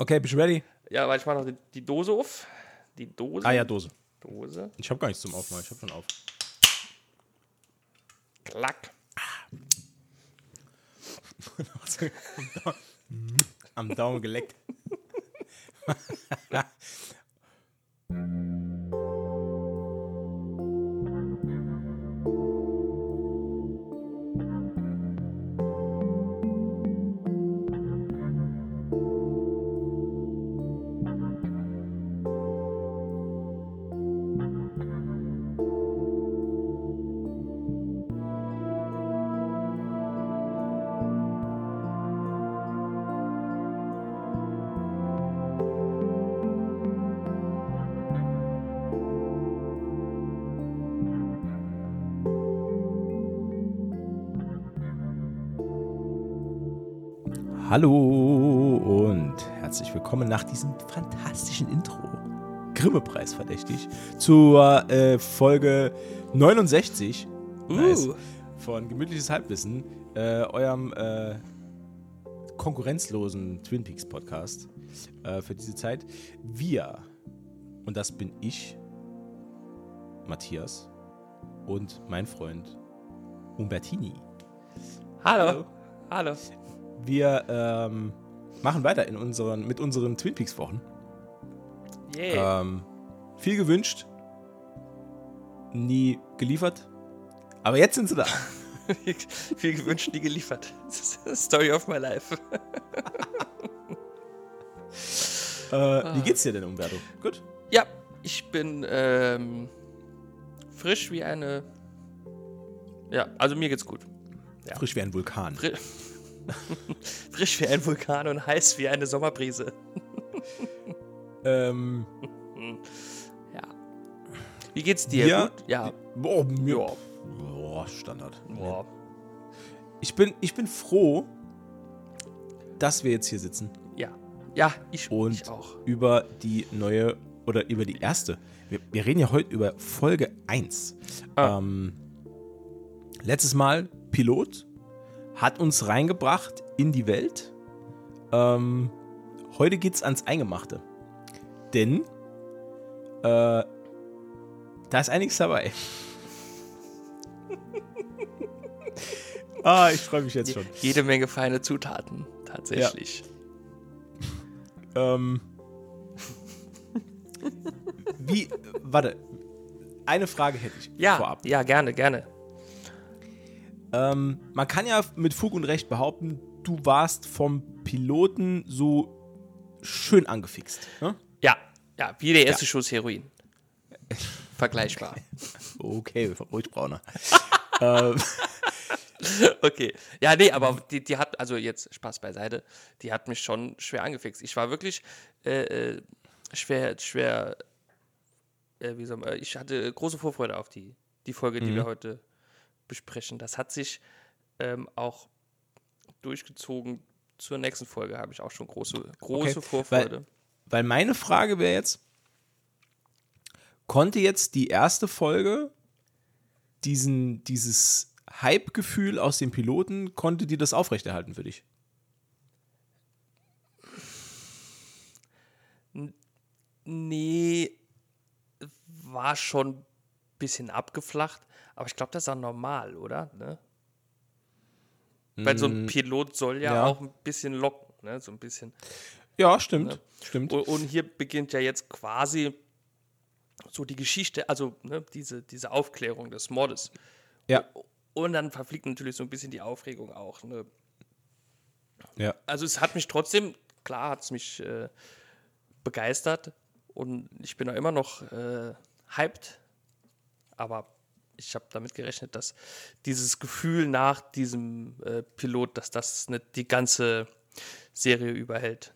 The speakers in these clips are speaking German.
Okay, bist du ready? Ja, weil ich mache noch die, die Dose auf. Die Dose. Ah ja, Dose. Dose. Ich habe gar nichts zum Aufmachen, ich habe schon auf. Klack. Am Daumen geleckt. Hallo und herzlich willkommen nach diesem fantastischen Intro. Grimme-Preis verdächtig zur äh, Folge 69 nice, Uh. von Gemütliches Halbwissen, äh, eurem äh, konkurrenzlosen Twin Peaks Podcast äh, für diese Zeit. Wir, und das bin ich, Matthias und mein Freund Umbertini. Hallo. Hallo. Wir ähm, machen weiter in unseren, mit unseren Twin Peaks Wochen. Yeah. Ähm, viel gewünscht, nie geliefert. Aber jetzt sind sie da. Viel gewünscht, nie geliefert. Das ist Story of my life. Äh, Wie geht's dir denn, Umberto? Gut? Ja, ich bin ähm, frisch wie eine. Ja, also mir geht's gut. Ja. Frisch wie ein Vulkan. Fri frisch wie ein Vulkan und heiß wie eine Sommerbrise. Ähm, Ja. Wie geht's dir? Ja. Gut? Ja. boah, mir, Ja. boah, Standard. Boah. Ich bin, ich bin froh, dass wir jetzt hier sitzen Ja. Ja, ich, und ich auch. über die neue oder über die erste. Wir, wir reden ja heute über Folge 1. Ah. Ähm, letztes Mal Pilot hat uns reingebracht in die Welt. Ähm, heute geht's ans Eingemachte. Denn äh, da ist einiges dabei. ah, ich freue mich jetzt schon. Jede Menge feine Zutaten, tatsächlich. Ähm, wie, warte, eine Frage hätte ich Ja, vorab. ja, gerne, gerne. Ähm, man kann ja mit Fug und Recht behaupten, du warst vom Piloten so schön angefixt. Ne? Ja, ja, wie der erste Schuss Heroin. Vergleichbar. Okay, ruhig brauner. ähm, Okay. Ja, nee, aber die, die hat, also jetzt Spaß beiseite, die hat mich schon schwer angefixt. Ich war wirklich äh, äh, schwer, schwer, äh, wie soll man, ich hatte große Vorfreude auf die, die Folge, die wir heute besprechen. Das hat sich ähm, auch durchgezogen. Zur nächsten Folge habe ich auch schon große, große Okay, Vorfreude. weil meine Frage wäre jetzt, konnte jetzt die erste Folge diesen, dieses Hype-Gefühl aus dem Piloten, konnte die das aufrechterhalten für dich? Nee, war schon ein bisschen abgeflacht, aber ich glaube, das ist auch normal, oder? Ne? Weil so ein Pilot soll ja, ja. auch ein bisschen locken, ne? So ein bisschen. Ja, stimmt. Stimmt. Und, und hier beginnt ja jetzt quasi so die Geschichte, also ne, diese, diese Aufklärung des Mordes. Ja. Und dann verfliegt natürlich so ein bisschen die Aufregung auch. Ne? Ja. Also es hat mich trotzdem, klar hat es mich äh, begeistert und ich bin auch immer noch äh, hyped, aber ich habe damit gerechnet, dass dieses Gefühl nach diesem äh, Pilot, dass das nicht die ganze Serie überhält.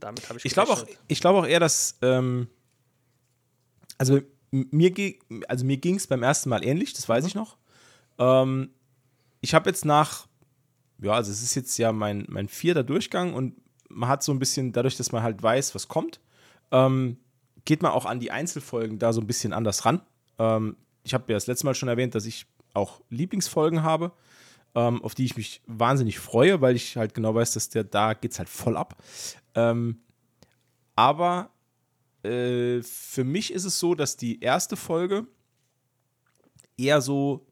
Damit habe ich Ich glaube auch, ich glaube auch eher, dass ähm, also mir also mir ging es beim ersten Mal ähnlich, das weiß ich noch. Ähm, ich habe jetzt nach ja, also es ist jetzt ja mein, mein vierter Durchgang und man hat so ein bisschen, dadurch, dass man halt weiß, was kommt, ähm, geht man auch an die Einzelfolgen da so ein bisschen anders ran. Ähm, ich habe ja das letzte Mal schon erwähnt, dass ich auch Lieblingsfolgen habe, ähm, auf die ich mich wahnsinnig freue, weil ich halt genau weiß, dass der da geht's halt voll ab. Ähm, Aber äh, für mich ist es so, dass die erste Folge eher so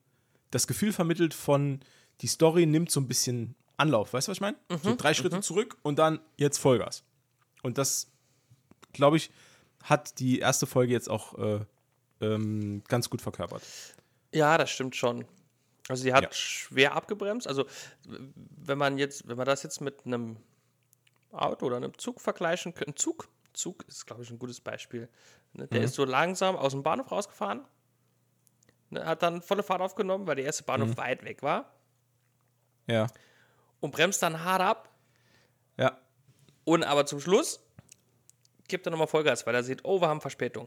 das Gefühl vermittelt von, die Story nimmt so ein bisschen Anlauf. Weißt du, was ich meine? Mhm, so drei Schritte zurück und dann jetzt Vollgas. Und das, glaube ich, hat die erste Folge jetzt auch äh, ähm, ganz gut verkörpert. Ja, das stimmt schon. Also sie hat Ja. schwer abgebremst. Also wenn man jetzt, wenn man das jetzt mit einem Auto oder einem Zug vergleichen könnte, Zug, Zug ist, glaube ich, ein gutes Beispiel. Ne? Der ist so langsam aus dem Bahnhof rausgefahren, ne? hat dann volle Fahrt aufgenommen, weil der erste Bahnhof weit weg war Ja. und bremst dann hart ab Ja. und aber zum Schluss gibt er nochmal Vollgas, weil er sieht, oh, wir haben Verspätung.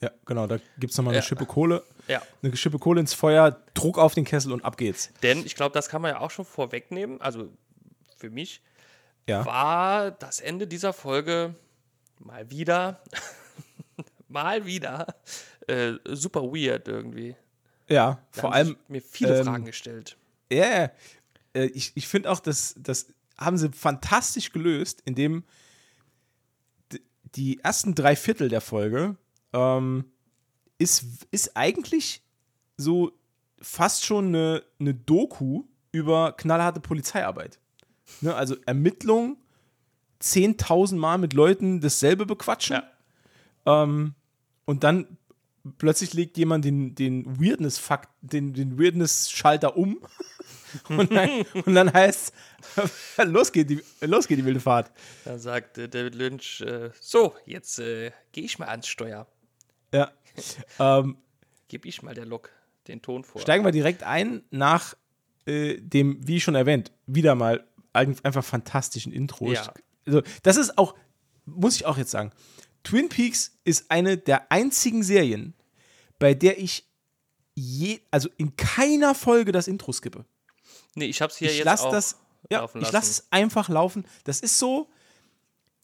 Ja, genau. Da gibt es nochmal eine Ja. Schippe Kohle. Ja. Eine Schippe Kohle ins Feuer, Druck auf den Kessel und ab geht's. Denn ich glaube, das kann man ja auch schon vorwegnehmen. Also für mich Ja. war das Ende dieser Folge mal wieder, mal wieder äh, super weird irgendwie. Ja, Da vor allem, mir viele ähm, Fragen gestellt. ja, ja. Äh, ich, ich finde auch, dass das haben sie fantastisch gelöst, indem die ersten drei Viertel der Folge ähm, ist, ist eigentlich so fast schon eine, eine Doku über knallharte Polizeiarbeit. Ne, also Ermittlung, 10.000 Mal mit Leuten dasselbe bequatschen. Ja. Ähm, und dann plötzlich legt jemand den, den Weirdness-Fakt, den, den Weirdness-Schalter um. und, dann, und dann heißt los geht die, los geht die wilde Fahrt. Dann sagt äh, David Lynch, äh, so, jetzt äh, gehe ich mal ans Steuer. Ja. ähm, Gib ich mal der Lok den Ton vor. steigen wir direkt ein nach äh, dem, wie schon erwähnt, wieder mal ein- einfach fantastischen Intro. Ja. Also, das ist auch, muss ich auch jetzt sagen, Twin Peaks ist eine der einzigen Serien, bei der ich je, also in keiner Folge das Intro skippe. nee, ich habe es hier ich jetzt lasse auch das, ja, laufen ich lassen. lasse es einfach laufen. Das ist so,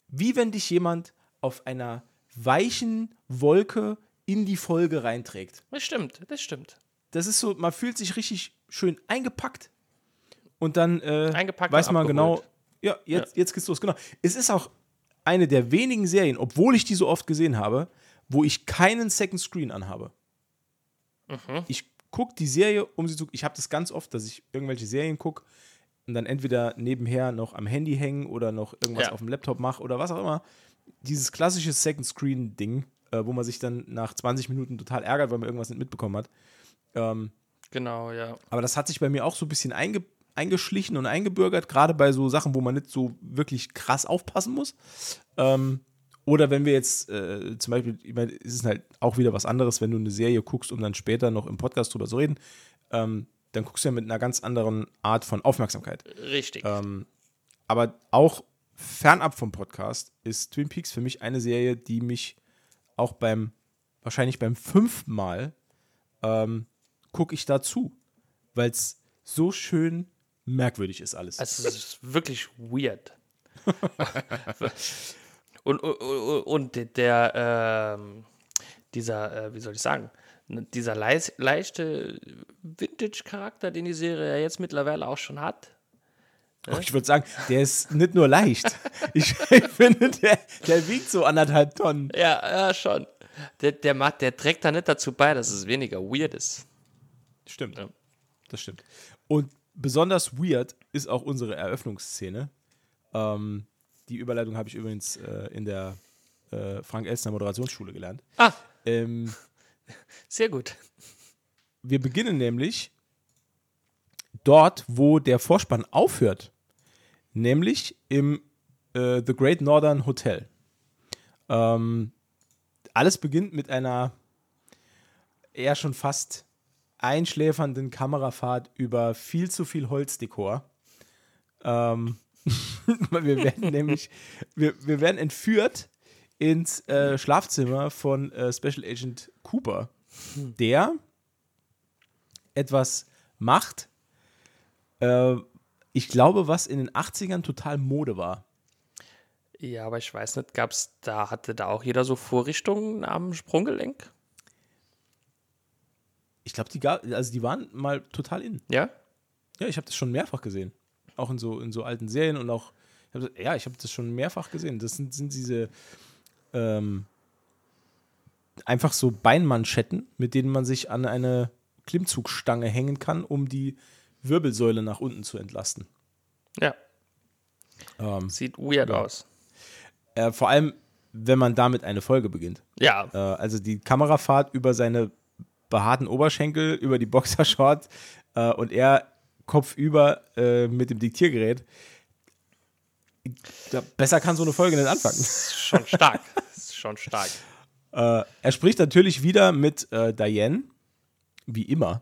wie wenn dich jemand auf einer weichen Wolke in die Folge reinträgt. Das stimmt, das stimmt. Das ist so, man fühlt sich richtig schön eingepackt und dann äh, Eingepackt weiß man genau, abgeholt. ja, jetzt, jetzt geht's los. Genau. Es ist auch eine der wenigen Serien, obwohl ich die so oft gesehen habe, wo ich keinen Second Screen anhabe. Mhm. Ich gucke die Serie, um sie zu. Ich habe das ganz oft, dass ich irgendwelche Serien gucke und dann entweder nebenher noch am Handy hängen oder noch irgendwas Ja. auf dem Laptop mache oder was auch immer. Dieses klassische Second Screen-Ding, äh, wo man sich dann nach 20 Minuten total ärgert, weil man irgendwas nicht mitbekommen hat. Ähm, Genau, ja. aber das hat sich bei mir auch so ein bisschen einge eingeschlichen und eingebürgert, gerade bei so Sachen, wo man nicht so wirklich krass aufpassen muss. Ähm, oder wenn wir jetzt äh, zum Beispiel, ich meine, es ist halt auch wieder was anderes, wenn du eine Serie guckst, um dann später noch im Podcast drüber zu reden, ähm, dann guckst du ja mit einer ganz anderen Art von Aufmerksamkeit. Richtig. Ähm, aber auch fernab vom Podcast ist Twin Peaks für mich eine Serie, die mich auch beim, wahrscheinlich beim fünften Mal, ähm, gucke ich dazu, weil es so schön merkwürdig ist alles. Also es ist wirklich weird. und, und, und der, ähm, dieser, äh, wie soll ich sagen, ne, dieser leis- leichte Vintage-Charakter, den die Serie ja jetzt mittlerweile auch schon hat. Oh, ich würde sagen, der ist nicht nur leicht. Ich, ich finde, der, der wiegt so anderthalb Tonnen. Ja, ja, schon. Der, der, macht, der trägt da nicht dazu bei, dass es weniger weird ist. Stimmt. Ja. Das stimmt. Und besonders weird ist auch unsere Eröffnungsszene. Ähm, die Überleitung habe ich übrigens äh, in der äh, Frank Elstner Moderationsschule gelernt. Ah, Ähm, sehr gut. wir beginnen nämlich dort, wo der Vorspann aufhört, nämlich im äh, The Great Northern Hotel. Ähm, alles beginnt mit einer eher schon fast einschläfernden Kamerafahrt über viel zu viel Holzdekor. Ähm, wir werden nämlich, wir, wir werden entführt ins äh, Schlafzimmer von äh, Special Agent Cooper, der etwas macht, äh, ich glaube, was in den 80ern total Mode war. Ja, aber ich weiß nicht, gab's da, hatte da auch jeder so Vorrichtungen am Sprunggelenk? Ich glaube, die, ga- also die waren mal total in. Ja? Ja, ich habe das schon mehrfach gesehen. Auch in so, in so alten Serien und auch, ich hab ja, ich habe das schon mehrfach gesehen. Das sind, sind diese ähm, einfach so Beinmanschetten, mit denen man sich an eine Klimmzugstange hängen kann, um die Wirbelsäule nach unten zu entlasten. Ja. Ähm, Sieht weird ja. aus. äh, vor allem, wenn man damit eine Folge beginnt. Ja. Äh, also die Kamerafahrt über seine behaarten Oberschenkel, über die Boxershort äh, und er kopfüber äh, mit dem Diktiergerät. Ja, besser kann so eine Folge nicht anfangen. Schon stark. ist schon stark. Äh, er spricht natürlich wieder mit äh, Diane, wie immer,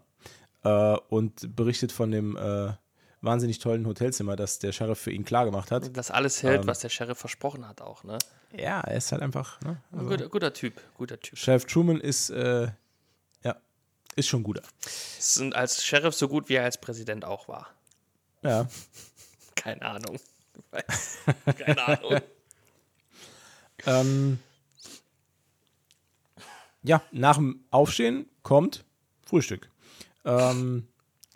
äh, und berichtet von dem äh, wahnsinnig tollen Hotelzimmer, das der Sheriff für ihn klargemacht hat. Das alles hält, Ähm. was der Sheriff versprochen hat auch, ne? Ja, er ist halt einfach. Ne? Ein guter, guter Typ, guter Typ. Sheriff Truman ist, äh, ja, ist schon guter. Sind als Sheriff so gut, wie er als Präsident auch war. Ja. Keine Ahnung. Keine Ahnung. Ähm, ja, nach dem Aufstehen kommt Frühstück. Ähm,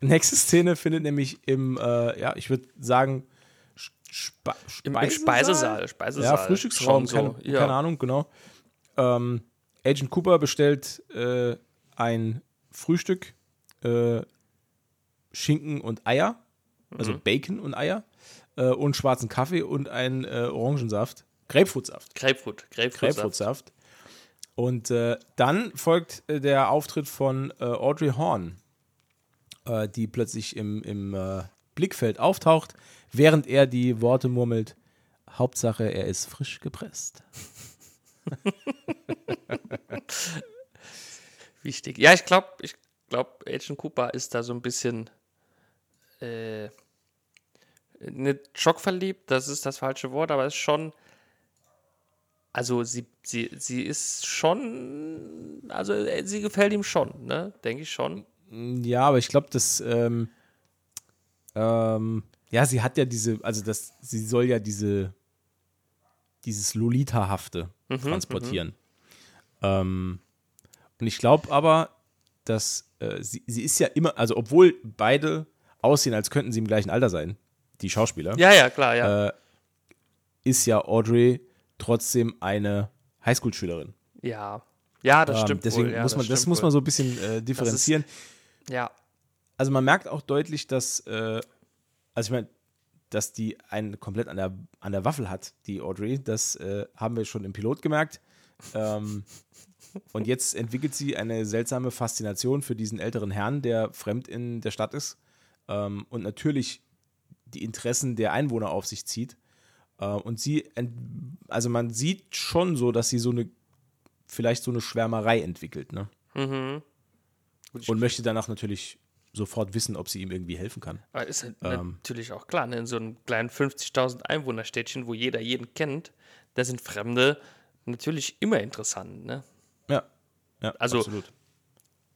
nächste Szene findet nämlich im, äh, ja, ich würde sagen, Spe Im, Im Speisesaal. Speisesaal. Ja, Frühstücksraum, Schon keine, so. ja. keine Ahnung, genau. Ähm, Agent Cooper bestellt äh, ein Frühstück, äh, Schinken und Eier, also Mhm. Bacon und Eier äh, und schwarzen Kaffee und ein äh, Orangensaft, Grapefruitsaft. Grapefruit. Grapefruit. Grapefruitsaft. Und äh, dann folgt äh, der Auftritt von Audrey Horn, äh, die plötzlich im, im äh, Blickfeld auftaucht, während er die Worte murmelt: Hauptsache, er ist frisch gepresst. Wichtig. Ja, ich glaube, ich glaube, Agent Cooper ist da so ein bisschen äh, nicht schockverliebt, das ist das falsche Wort, aber ist schon. Also sie, sie, sie ist schon, also äh, sie gefällt ihm schon, ne? Denke ich schon. Ja, aber ich glaube, dass. Ähm, ähm, ja, sie hat ja diese, also das, sie soll ja diese, dieses Lolita-hafte transportieren. Ähm, und ich glaube aber, dass äh, sie, sie ist ja immer, also obwohl beide aussehen, als könnten sie im gleichen Alter sein, die Schauspieler, Ja, ja, klar, ja. äh, ist ja Audrey trotzdem eine Highschool-Schülerin. ja. Ja, das Ähm, stimmt deswegen wohl. Ja, muss man, das muss wohl. man so ein bisschen äh, differenzieren. Ja, also man merkt auch deutlich, dass, äh, also ich meine, dass die einen komplett an der, an der Waffel hat, die Audrey. Das äh, haben wir schon im Pilot gemerkt. Ähm, und jetzt entwickelt sie eine seltsame Faszination für diesen älteren Herrn, der fremd in der Stadt ist ähm, und natürlich die Interessen der Einwohner auf sich zieht. Äh, und sie, also man sieht schon so, dass sie so eine, vielleicht so eine Schwärmerei entwickelt, ne? mhm. Und möchte danach natürlich sofort wissen, ob sie ihm irgendwie helfen kann. Aber ist halt Ähm. natürlich auch klar, ne? in so einem kleinen 50.000 Einwohnerstädtchen, wo jeder jeden kennt, da sind Fremde natürlich immer interessant. Ne? Ja, ja Also- absolut.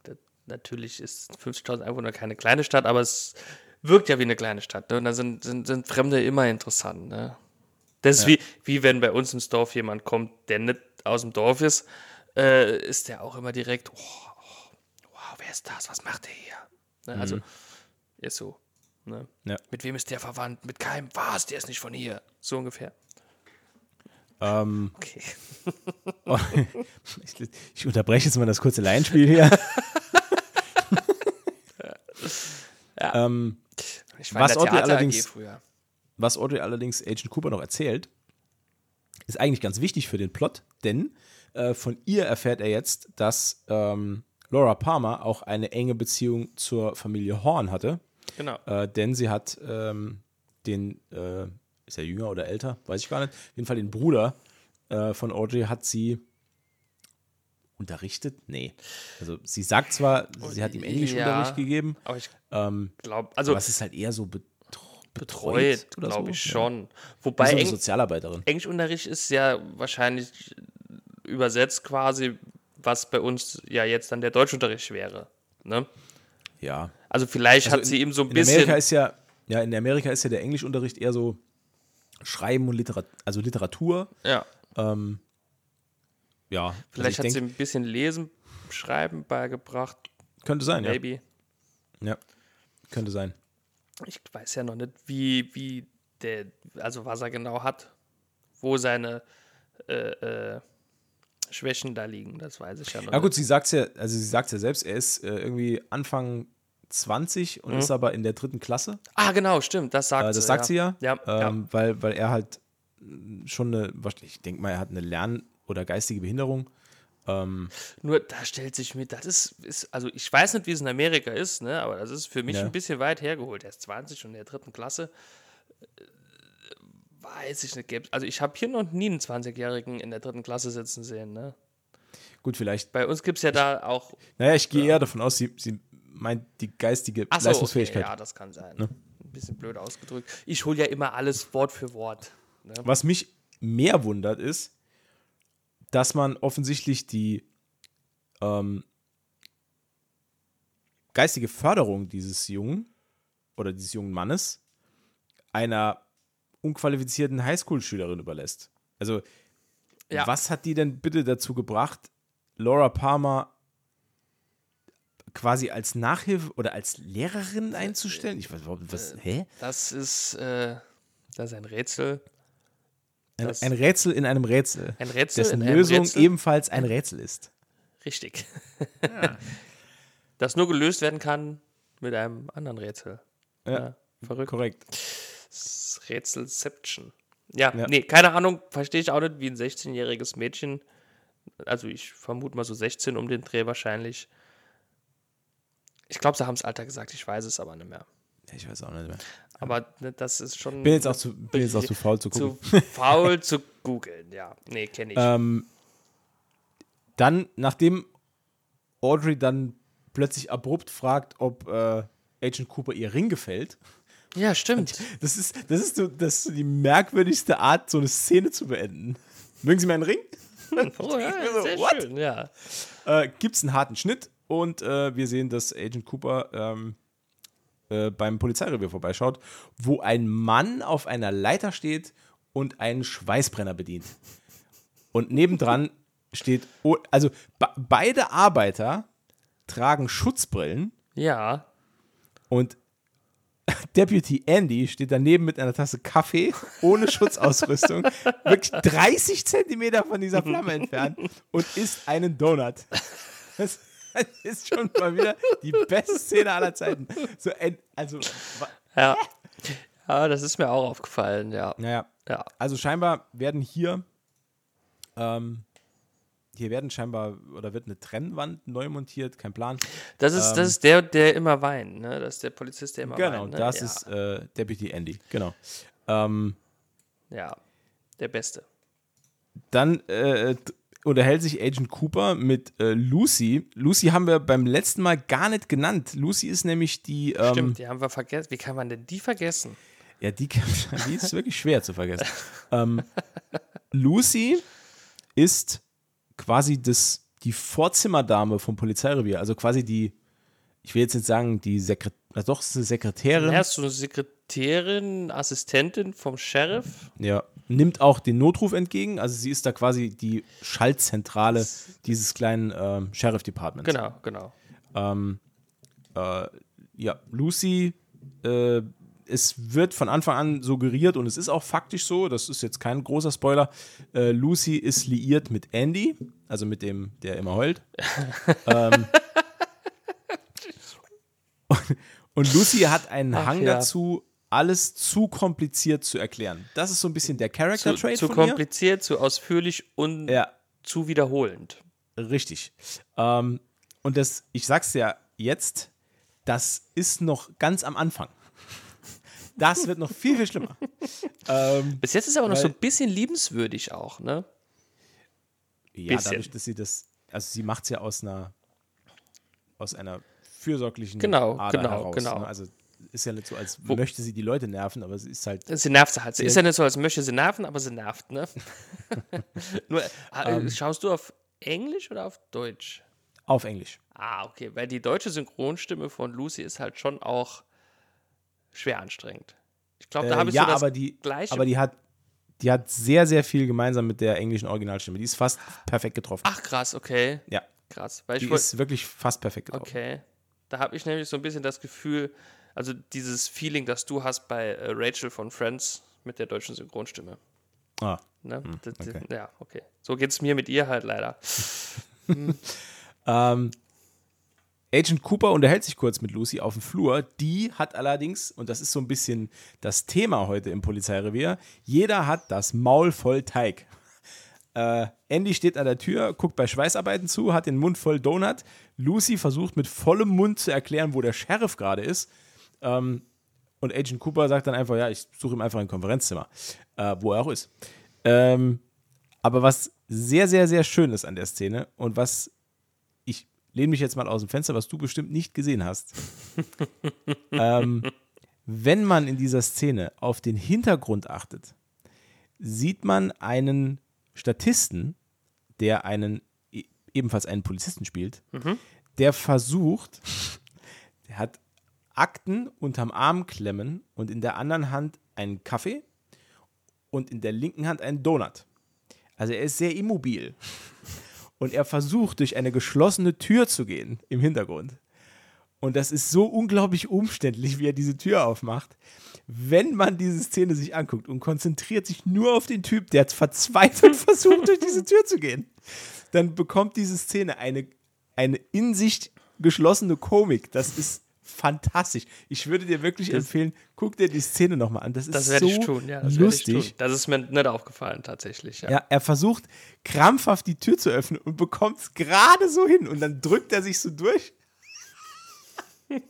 Da, natürlich ist 50.000 Einwohner keine kleine Stadt, aber es wirkt ja wie eine kleine Stadt. Ne? Und da sind, sind, sind Fremde immer interessant. Ne? Das ist Ja. wie, wie wenn bei uns ins Dorf jemand kommt, der nicht aus dem Dorf ist, äh, ist der auch immer direkt, oh, oh, wow, wer ist das? Was macht der hier? Ne? Also, ist so. Ne? Ja. Mit wem ist der verwandt? Mit keinem. Was? Der ist nicht von hier. So ungefähr. Ähm, Okay. ich, ich unterbreche jetzt mal das kurze Laienspiel hier. ähm, Ich Was Audrey was Audrey allerdings Agent Cooper noch erzählt, ist eigentlich ganz wichtig für den Plot, denn äh, von ihr erfährt er jetzt, dass ähm, Laura Palmer auch eine enge Beziehung zur Familie Horn hatte, Genau. äh, denn sie hat ähm, den, äh, ist er jünger oder älter, weiß ich gar nicht, auf jeden Fall den Bruder äh, von Audrey hat sie unterrichtet? Nee. Also sie sagt zwar, sie hat ihm Englischunterricht Ja. gegeben, Aber ich ähm, glaube, also aber es ist halt eher so betro betreut, oder glaube so. ich Ja. schon. Wobei so eine Eng Sozialarbeiterin. Englischunterricht ist ja wahrscheinlich übersetzt quasi, was bei uns ja jetzt dann der Deutschunterricht wäre. Ne? Ja. Also vielleicht Also hat sie ihm so ein In Amerika bisschen. ist ja, ja, in Amerika ist ja der Englischunterricht eher so Schreiben und Literatur, also Literatur. Ja, Ähm, ja, vielleicht also hat ich sie denk, ein bisschen Lesen, Schreiben beigebracht. könnte sein, ja. Maybe. ja. Könnte sein. Ich weiß ja noch nicht, wie, wie der, also was er genau hat, wo seine, äh, äh, Schwächen da liegen, das weiß ich ja noch. Ja gut, sie sagt ja, also sie sagt ja selbst, er ist äh, irgendwie Anfang 20 und ist aber in der dritten Klasse. Ah, genau, stimmt, das sagt Äh, das sie. sagt sie ja. Ja, ähm, Weil, weil er halt mh, schon eine, wahrscheinlich- ich denke mal, er hat eine Lern- oder geistige Behinderung. Ähm, Nur da stellt sich mir, das ist, ist, also ich weiß nicht, wie es in Amerika ist, ne, aber das ist für mich Ja. ein bisschen weit hergeholt. Er ist 20 und in der dritten Klasse. Äh, Weiß ich nicht. Also ich habe hier noch nie einen 20-Jährigen in der dritten Klasse sitzen sehen. Ne? gut, vielleicht. Bei uns gibt es ja da auch. Naja, ich gehe eher davon aus, sie, sie meint die geistige so, okay, Leistungsfähigkeit. ja, das kann sein. Ein bisschen blöd ausgedrückt. Ich hole ja immer alles Wort für Wort. Ne? Was mich mehr wundert, ist, dass man offensichtlich die ähm, geistige Förderung dieses Jungen oder dieses jungen Mannes einer unqualifizierten Highschool-Schülerin überlässt. Also, Ja. was hat die denn bitte dazu gebracht, Laura Palmer quasi als Nachhilfe oder als Lehrerin einzustellen? Ich weiß überhaupt, was, hä? Das ist, äh, das ist ein Rätsel. Ein, Rätsel in einem Rätsel. Ein Rätsel dessen in einem Lösung Rätsel. ebenfalls ein Rätsel ist. Richtig. das nur gelöst werden kann mit einem anderen Rätsel. Ja, verrückt. korrekt. Rätselception. Ja, Ja. nee, keine Ahnung, verstehe ich auch nicht, wie ein 16-jähriges Mädchen, also ich vermute mal so 16 um den Dreh wahrscheinlich. Ich glaube, sie haben das Alter gesagt, ich weiß es aber nicht mehr. Ich weiß auch nicht mehr. Aber ne, das ist schon Bin jetzt auch zu, bin jetzt auch zu faul zu gucken. zu faul zu googeln, ja. Nee, kenne ich. Ähm, dann, nachdem Audrey dann plötzlich abrupt fragt, ob äh, Agent Cooper ihr Ring gefällt, ja, stimmt. das ist, das, ist so, das ist die merkwürdigste Art, so eine Szene zu beenden. Mögen Sie meinen Ring? Oh, ja, so, sehr what? schön, ja. Äh, Gibt es einen harten Schnitt und äh, wir sehen, dass Agent Cooper ähm, äh, beim Polizeirevier vorbeischaut, wo ein Mann auf einer Leiter steht und einen Schweißbrenner bedient. Und nebendran steht, also be- beide Arbeiter tragen Schutzbrillen Ja, und Deputy Andy steht daneben mit einer Tasse Kaffee ohne Schutzausrüstung, wirklich 30 Zentimeter von dieser Flamme entfernt und isst einen Donut. Das ist schon mal wieder die beste Szene aller Zeiten. So also, ja. Ja, das ist mir auch aufgefallen, ja. naja, Ja. also scheinbar werden hier, ähm, hier werden scheinbar, oder wird eine Trennwand neu montiert, kein Plan. Das ist, das ist der, der immer weint, ne? Das ist der Polizist, der immer Ähm. Genau, weint. Ne? das ja. ist äh, Deputy Andy, genau. Ähm, Ja, der Beste. Dann äh, unterhält sich Agent Cooper mit äh, Lucy. Lucy haben wir beim letzten Mal gar nicht genannt. Lucy ist nämlich die. Ähm, Stimmt, die haben wir vergessen. Wie kann man denn die vergessen? Ja, die, die ist wirklich schwer zu vergessen. ähm, Lucy ist quasi das, die Vorzimmerdame vom Polizeirevier. Also quasi die, ich will jetzt nicht sagen, die Sekret na doch, ist eine Sekretärin. Er ist so eine Sekretärin, Assistentin vom Sheriff. Ja, nimmt auch den Notruf entgegen. Also sie ist da quasi die Schaltzentrale dieses kleinen ähm, Sheriff-Departments. Genau, genau. Ähm, äh, ja, Lucy, äh, es wird von Anfang an suggeriert und es ist auch faktisch so, das ist jetzt kein großer Spoiler, äh, Lucy ist liiert mit Andy, also mit dem, der immer heult. ähm, und, und Lucy hat einen Ach, Hang ja. dazu, alles zu kompliziert zu erklären. Das ist so ein bisschen der Zu, Character-Trait zu von ihr. kompliziert, zu ausführlich und Ja, zu wiederholend. Richtig. Ähm, und das, ich sag's ja jetzt, das ist noch ganz am Anfang. Das wird noch viel, viel schlimmer. ähm, Bis jetzt ist aber noch so ein bisschen liebenswürdig auch, ne? ja, Bisschen. dadurch, dass sie das, also sie macht's ja aus einer, aus einer fürsorglichen Genau, Ader genau, heraus. genau. Ne? Also ist ja nicht so, als Wo- möchte sie die Leute nerven, aber sie ist halt, Sie nervt sie halt. Sie ist ja nicht so, als möchte sie nerven, aber sie nervt, ne? Nur, äh, Ähm. schaust du auf Englisch oder auf Deutsch? auf Englisch. Ah, okay, weil die deutsche Synchronstimme von Lucy ist halt schon auch schwer anstrengend. Ich glaube, da Äh, habe ich ja, so das aber die, gleiche. aber die hat, die hat sehr, sehr viel gemeinsam mit der englischen Originalstimme. Die ist fast perfekt getroffen. Ach, krass, okay. Ja, Krass. Weil die ich wollt- ist wirklich fast perfekt getroffen. Okay. Da habe ich nämlich so ein bisschen das Gefühl, also dieses Feeling, das du hast bei äh, Rachel von Friends mit der deutschen Synchronstimme. Ah. Ne? Hm, okay. Ja, okay. So geht es mir mit ihr halt leider. Ähm, Agent Cooper unterhält sich kurz mit Lucy auf dem Flur. Die hat allerdings, und das ist so ein bisschen das Thema heute im Polizeirevier, jeder hat das Maul voll Teig. Äh, Andy steht an der Tür, guckt bei Schweißarbeiten zu, hat den Mund voll Donut. Lucy versucht mit vollem Mund zu erklären, wo der Sheriff gerade ist. Ähm, und Agent Cooper sagt dann einfach, ja, ich suche ihm einfach ein Konferenzzimmer, äh, wo er auch ist. Ähm, aber was sehr, sehr, sehr schön ist an der Szene und was ich lehne mich jetzt mal aus dem Fenster, was du bestimmt nicht gesehen hast. ähm, wenn man in dieser Szene auf den Hintergrund achtet, sieht man einen Statisten, der einen e- ebenfalls einen Polizisten spielt, der versucht, der hat Akten unterm Arm klemmen und in der anderen Hand einen Kaffee und in der linken Hand einen Donut. Also er ist sehr immobil. Und er versucht, durch eine geschlossene Tür zu gehen im Hintergrund. Und das ist so unglaublich umständlich, wie er diese Tür aufmacht. Wenn man diese Szene sich anguckt und konzentriert sich nur auf den Typ, der verzweifelt versucht, durch diese Tür zu gehen, dann bekommt diese Szene eine, eine in sich geschlossene Komik. Das ist fantastisch. Ich würde dir wirklich empfehlen, guck dir die Szene nochmal an. Das ist Das werde so ich tun, ja. Das werde ich lustig. tun. Das ist mir nicht aufgefallen, tatsächlich. Ja. Ja, er versucht krampfhaft die Tür zu öffnen und bekommt es gerade so hin und dann drückt er sich so durch und,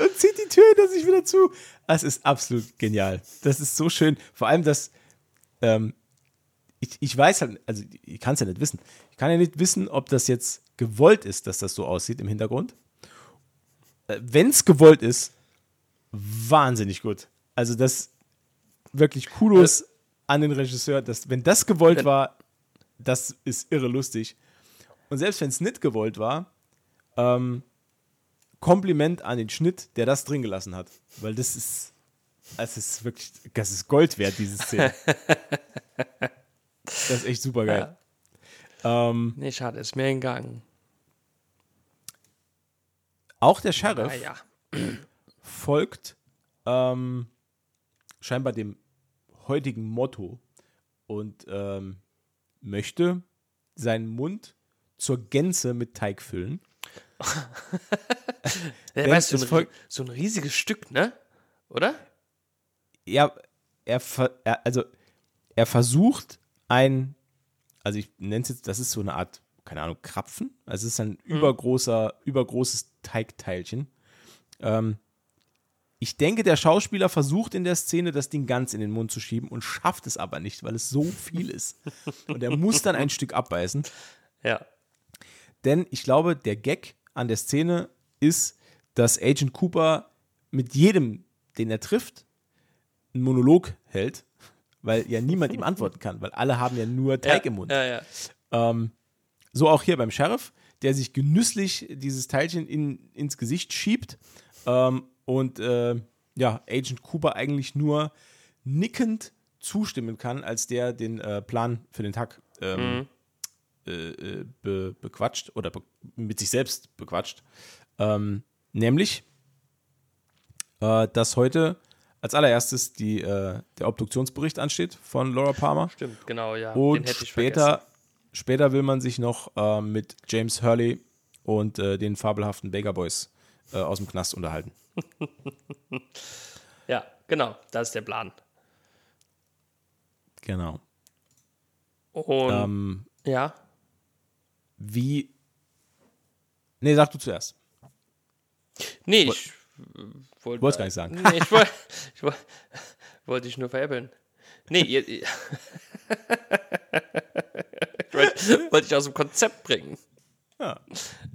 und zieht die Tür hinter sich wieder zu. Das ist absolut genial. Das ist so schön. Vor allem, dass ähm, ich, ich weiß halt, also ich kann es ja nicht wissen. Ich kann ja nicht wissen, ob das jetzt gewollt ist, dass das so aussieht im Hintergrund. Wenn es gewollt ist, wahnsinnig gut. Also das wirklich Kudos an den Regisseur, dass wenn das gewollt Wenn- war, das ist irre lustig. Und selbst wenn es nicht gewollt war, ähm, Kompliment an den Schnitt, der das drin gelassen hat. Weil das ist, das ist wirklich, das ist Gold wert, diese Szene. das ist echt super geil. Ähm, Nee, schade, ist mir entgangen. Auch der Sheriff Naja. folgt ähm, scheinbar dem heutigen Motto und ähm, möchte seinen Mund zur Gänze mit Teig füllen. Ja, weißt, so, ein, so ein riesiges Stück, ne? Oder? er, er, er, also er versucht ein, also ich nenne es jetzt, das ist so eine Art, keine Ahnung, Krapfen. Also es ist ein übergroßer, übergroßes Teigteilchen. Ähm, ich denke, der Schauspieler versucht in der Szene, das Ding ganz in den Mund zu schieben und schafft es aber nicht, weil es so viel ist. Und er muss dann ein Stück abbeißen. Ja. Denn ich glaube, der Gag an der Szene ist, dass Agent Cooper mit jedem, den er trifft, einen Monolog hält, weil ja niemand ihm antworten kann, weil alle haben ja nur Teig ja, im Mund. Ja, ja. Ähm, so auch hier beim Sheriff, der sich genüsslich dieses Teilchen in, ins Gesicht schiebt ähm, und äh, ja, Agent Cooper eigentlich nur nickend zustimmen kann, als der den äh, Plan für den Tag ähm, äh, äh, be, bequatscht oder be, mit sich selbst bequatscht. Ähm, nämlich, äh, dass heute als allererstes die, äh, der Obduktionsbericht ansteht von Laura Palmer. Stimmt, genau, ja. Und Den hätte ich später, vergessen. Später will man sich noch äh, mit James Hurley und äh, den fabelhaften Baker Boys äh, aus dem Knast unterhalten. Ja, genau, das ist der Plan. Genau. Und Ähm, ja, wie. Nee, sag du zuerst. nee, ich äh, wollte. Wollt's gar nicht sagen. Nee, ich wollte ich wollt, wollte dich nur veräppeln. Nee, ihr. ich wollte dich aus dem Konzept bringen. Ja.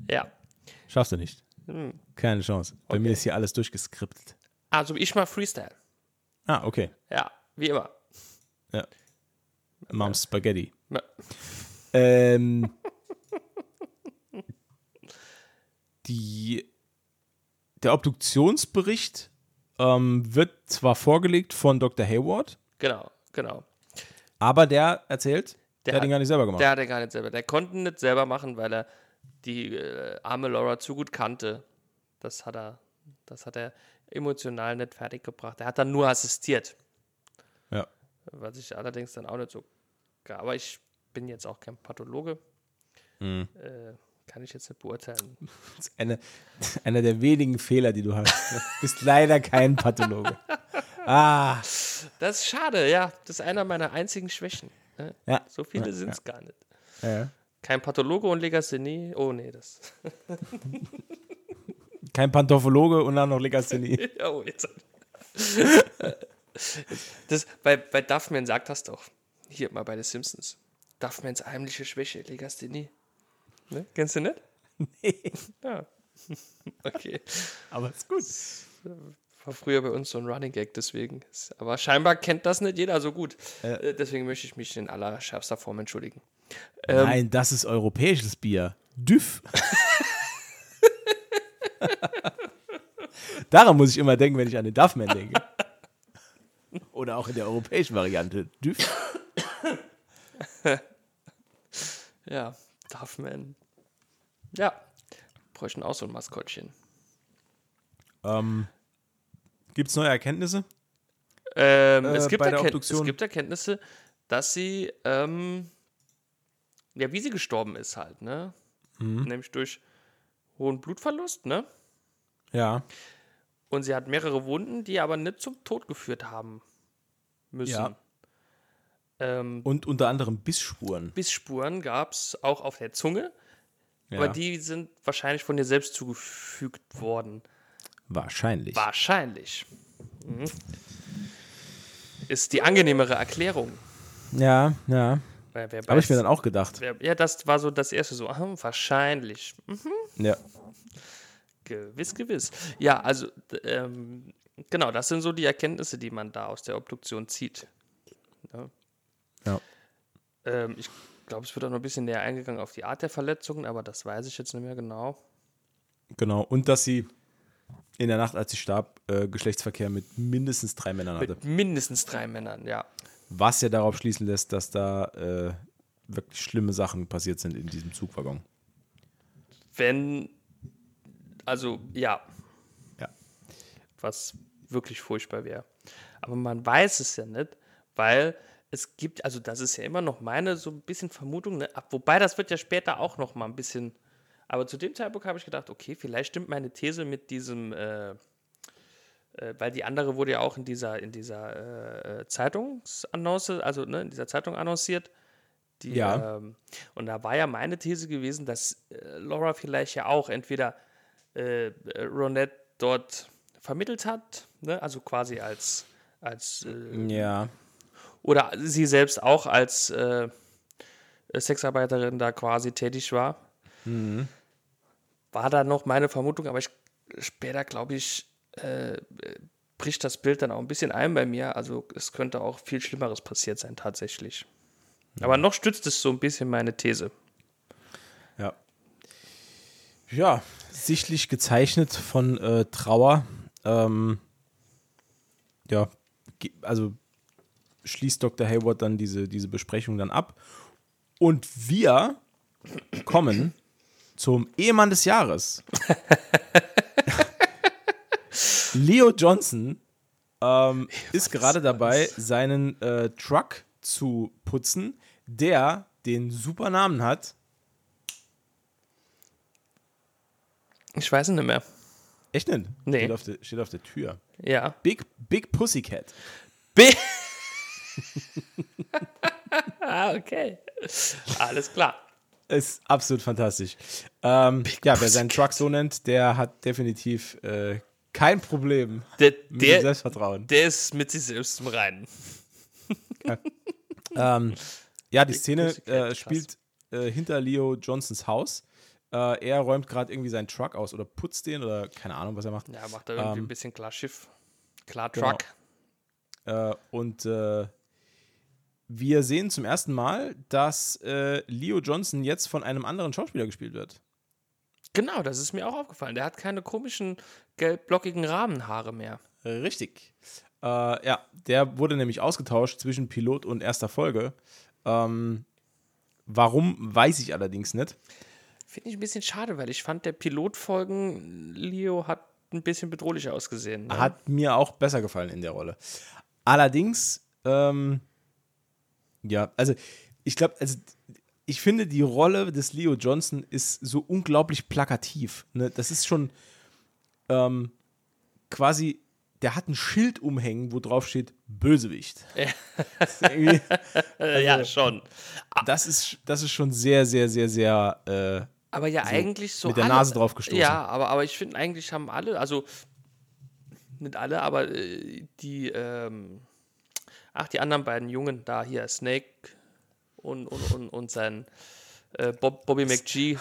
Ja. Schaffst du nicht. Hm. Keine Chance. Bei mir ist hier alles durchgeskriptet. Also ich mal Freestyle. Ah, okay. Ja, wie immer. Ja. Mom's Spaghetti. Ja. Ähm, die, der Obduktionsbericht ähm, wird zwar vorgelegt von Dr. Hayward, Genau, genau. aber der erzählt, der, Der hat ihn hat- gar nicht selber gemacht. Der hat er gar nicht selber. Der konnte ihn nicht selber machen, weil er die äh, arme Laura zu gut kannte. Das hat er, das hat er emotional nicht fertiggebracht. Er hat dann nur assistiert. ja. Was ich allerdings dann auch nicht so. Aber ich bin jetzt auch kein Pathologe. Mhm. Äh, kann ich jetzt nicht beurteilen. Das ist eine, einer der wenigen Fehler, die du hast. Du bist leider kein Pathologe. Ah, Das ist schade, ja. Das ist einer meiner einzigen Schwächen. Ne? ja. So viele Ja, sind es gar nicht. ja. Kein Pathologe und Legasthenie. Oh nee, das. Kein Pantophologe und dann noch Legasthenie. oh, jetzt. das, bei, bei Duffman sagt das doch. Hier mal bei den Simpsons. Duffmans heimliche Schwäche, Legasthenie. Ne? Kennst du nicht? Nee, Ja. Okay. aber ist gut. War früher bei uns so ein Running Gag, deswegen. Aber scheinbar kennt das nicht jeder so gut. Äh, Deswegen möchte ich mich in allerschärfster Form entschuldigen. Ähm, Nein, das ist europäisches Bier. Düff. Daran muss ich immer denken, wenn ich an den Duffman denke. Oder auch in der europäischen Variante. Düff. Ja, Duffman. Ja, bräuchten auch so ein Maskottchen. Ähm, Gibt es neue Erkenntnisse? Ähm, Äh, es, gibt bei der Erkennt- Obduktion? es gibt Erkenntnisse, dass sie, ähm, ja, wie sie gestorben ist halt, ne? Mhm. Nämlich durch hohen Blutverlust, ne? Ja. Und sie hat mehrere Wunden, die aber nicht zum Tod geführt haben müssen. Ja. Ähm, Und unter anderem Bissspuren. Bissspuren gab es auch auf der Zunge, Ja. aber die sind wahrscheinlich von ihr selbst zugefügt worden. Wahrscheinlich. Wahrscheinlich. Mhm. Ist die angenehmere Erklärung. ja, ja. Habe ich mir dann auch gedacht. wer, ja, das war so das erste so, aha, wahrscheinlich. Mhm. Ja. Gewiss, gewiss. Ja, also, ähm, genau, das sind so die Erkenntnisse, die man da aus der Obduktion zieht. Ja. Ja. Ähm, ich glaube, es wird auch noch ein bisschen näher eingegangen auf die Art der Verletzungen, aber das weiß ich jetzt nicht mehr genau. Genau. Und dass sie in der Nacht, als sie starb, äh, Geschlechtsverkehr mit mindestens drei Männern hatte. Mit mindestens drei Männern, ja. Was ja darauf schließen lässt, dass da äh, wirklich schlimme Sachen passiert sind in diesem Zugwaggon. Wenn, also, ja, Ja. was wirklich furchtbar wäre. Aber man weiß es ja nicht, weil es gibt, also das ist ja immer noch meine so ein bisschen Vermutung, ne? Wobei das wird ja später auch noch mal ein bisschen, aber zu dem Zeitpunkt habe ich gedacht, okay, vielleicht stimmt meine These mit diesem, äh, äh, weil die andere wurde ja auch in dieser, in dieser äh, äh, Zeitungsannonce, also ne, in dieser Zeitung annonciert. Die, Ja. ähm, und da war ja meine These gewesen, dass äh, Laura vielleicht ja auch entweder äh, Ronette dort vermittelt hat, ne? also quasi als, als Ja. oder sie selbst auch als Sexarbeiterin da quasi tätig war. War da noch meine Vermutung, aber ich, später glaube ich, äh, bricht das Bild dann auch ein bisschen ein bei mir. Also es könnte auch viel Schlimmeres passiert sein tatsächlich. Aber noch stützt es so ein bisschen meine These. Ja. Ja, sichtlich gezeichnet von äh, Trauer. Ähm, ja, also schließt Dr. Hayward dann diese, diese Besprechung dann ab. Und wir kommen zum Ehemann des Jahres. Leo Johnson ähm, ist gerade dabei, seinen äh, Truck zu putzen, der den super Namen hat. Ich weiß es nicht mehr. Echt nicht? Nee. Steht auf der, steht auf der Tür. Ja. Big, Big Pussycat. B. ah, okay. Alles klar. Ist absolut fantastisch. Ähm, ja, wer seinen. Truck so nennt, der hat definitiv äh, kein Problem Der, mit der, Selbstvertrauen. der ist mit sich selbst im Reinen. Ähm, ja, die Big Szene äh, spielt äh, hinter Leo Johnsons Haus. Äh, er räumt gerade irgendwie seinen Truck aus oder putzt den oder keine Ahnung, was er macht. Ja, macht da irgendwie Ähm, ein bisschen Klarschiff. Klar genau. Truck. Äh, und äh, wir sehen zum ersten Mal, dass äh, Leo Johnson jetzt von einem anderen Schauspieler gespielt wird. Genau, das ist mir auch aufgefallen. Der hat keine komischen gelbblockigen Rahmenhaare mehr. Richtig. Äh, ja, der wurde nämlich ausgetauscht zwischen Pilot und erster Folge. Ähm, warum, weiß ich allerdings nicht. Finde ich ein bisschen schade, weil ich fand, der Pilotfolgen Leo hat ein bisschen bedrohlicher ausgesehen. Ne? Hat mir auch besser gefallen in der Rolle. Allerdings, ähm, Ja, also ich glaube, also ich finde, die Rolle des Leo Johnson ist so unglaublich plakativ. Ne? Das ist schon ähm, quasi, der hat ein Schild umhängen, wo drauf steht Bösewicht. Ja, also, ja schon. Das ist, das ist schon sehr, sehr, sehr, sehr äh, aber ja, so eigentlich so. Mit der Nase drauf gestoßen. Ja, aber, aber ich finde, eigentlich haben alle, also nicht alle, aber äh, die, ähm, ach, die anderen beiden Jungen da hier, Snake und, und, und, und sein äh, Bob, Bobby McGee.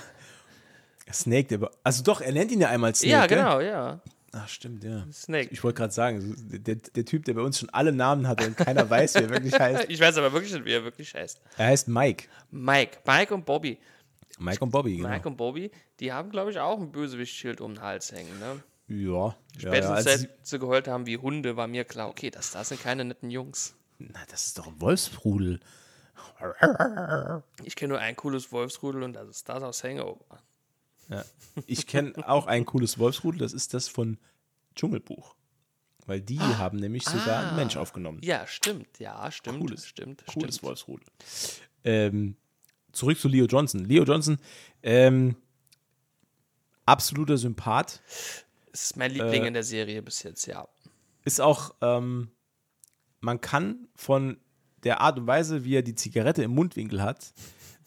Snake, der, also doch, er nennt ihn ja einmal Snake. Ja, genau, gell? ja. Ach, stimmt, ja. Snake. Ich wollte gerade sagen, der, der Typ, der bei uns schon alle Namen hat und keiner weiß, wie er wirklich heißt. Ich weiß aber wirklich nicht, wie er wirklich heißt. Er heißt Mike. Mike. Mike und Bobby. Mike und Bobby, genau. Mike und Bobby, die haben, glaube ich, auch ein Bösewichtschild um den Hals hängen, ne? Ja. Spätestens ja, ja. Also seit sie geheult haben wie Hunde, war mir klar, okay, das, das sind keine netten Jungs. Na, das ist doch ein Wolfsrudel. Ich kenne nur ein cooles Wolfsrudel und das ist das aus Hangover. Ja. Ich kenne auch ein cooles Wolfsrudel, das ist das von Dschungelbuch. Weil die ah, haben nämlich sogar ah, einen Mensch aufgenommen. Ja, stimmt. Ja, stimmt. Cooles, stimmt. Cooles stimmt. Wolfsrudel. Ähm, zurück zu Leo Johnson. Leo Johnson, ähm, absoluter Sympath. Ist mein Liebling äh, in der Serie bis jetzt, ja. Ist auch, ähm, man kann von der Art und Weise, wie er die Zigarette im Mundwinkel hat,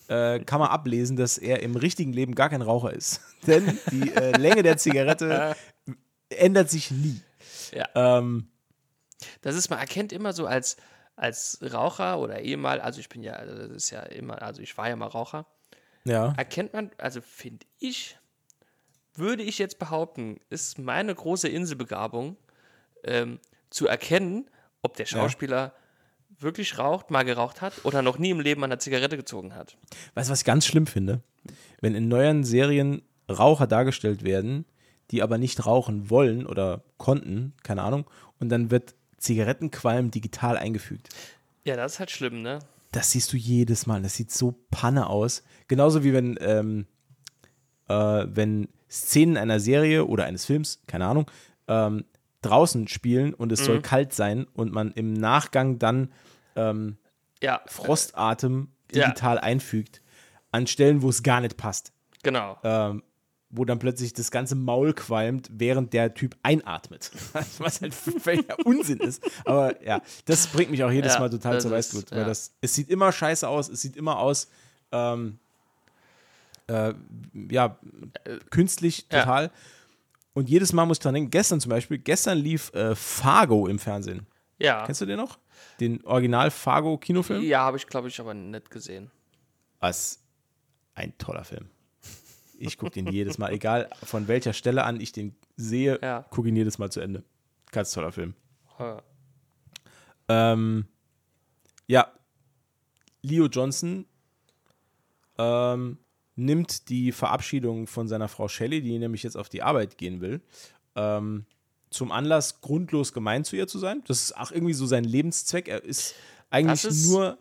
äh, kann man ablesen, dass er im richtigen Leben gar kein Raucher ist. Denn die äh, Länge der Zigarette ändert sich nie. Ja. Ähm, das ist, man erkennt immer so als, als Raucher oder ehemal, also ich bin ja, also das ist ja immer, also ich war ja mal Raucher. Ja. Erkennt man, also finde ich, würde ich jetzt behaupten, ist meine große Inselbegabung, ähm, zu erkennen, ob der Schauspieler ja. wirklich raucht, mal geraucht hat oder noch nie im Leben an der Zigarette gezogen hat. Weißt du, was ich ganz schlimm finde? Wenn in neuen Serien Raucher dargestellt werden, die aber nicht rauchen wollen oder konnten, keine Ahnung, und dann wird Zigarettenqualm digital eingefügt. Ja, das ist halt schlimm, ne? Das siehst du jedes Mal. Das sieht so Panne aus. Genauso wie wenn, ähm, äh, wenn Szenen einer Serie oder eines Films, keine Ahnung, ähm, draußen spielen und es mhm. soll kalt sein und man im Nachgang dann ähm, ja. Frostatem digital ja. einfügt, an Stellen, wo es gar nicht passt. Genau. Ähm, wo dann plötzlich das ganze Maul qualmt, während der Typ einatmet. Was halt völliger Unsinn ist. Aber ja, das bringt mich auch jedes ja, Mal total zur Weißglut. Weil das, es sieht immer scheiße aus, es sieht immer aus, ähm, äh, ja, künstlich total. Und jedes Mal muss ich dran denken, gestern zum Beispiel, gestern lief äh, Fargo im Fernsehen. Ja. Kennst du den noch? Den Original Fargo-Kinofilm? Ja, habe ich, glaube ich, aber nicht gesehen. Was ein toller Film. Ich gucke den jedes Mal, egal von welcher Stelle an ich den sehe, ja. gucke ihn jedes Mal zu Ende. Ganz toller Film. Ja. Ähm, ja, Leo Johnson ähm, nimmt die Verabschiedung von seiner Frau Shelley, die nämlich jetzt auf die Arbeit gehen will, ähm, zum Anlass, grundlos gemein zu ihr zu sein. Das ist auch irgendwie so sein Lebenszweck. Er ist eigentlich ist nur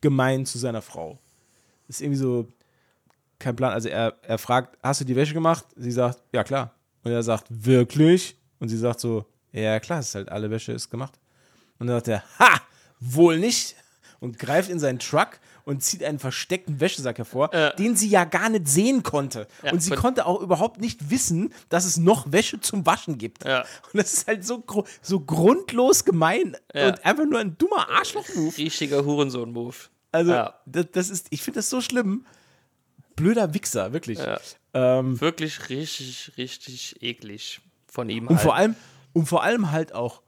gemein zu seiner Frau. Das ist irgendwie so, kein Plan. Also er, er fragt, hast du die Wäsche gemacht? Sie sagt, ja klar. Und er sagt, wirklich? Und sie sagt so, ja klar, ist halt alle Wäsche ist gemacht. Und dann sagt er, ha, wohl nicht. Und greift in seinen Truck und zieht einen versteckten Wäschesack hervor, äh. den sie ja gar nicht sehen konnte. Ja, und sie konnte auch überhaupt nicht wissen, dass es noch Wäsche zum Waschen gibt. Ja. Und das ist halt so, so grundlos gemein ja. und einfach nur ein dummer Arschloch-Move. Richtiger Hurensohn-Move. Also, das, das, ist, ich finde das so schlimm blöder Wichser, wirklich. Ähm, wirklich richtig, richtig eklig von ihm. Und halt. vor allem, und vor allem halt auch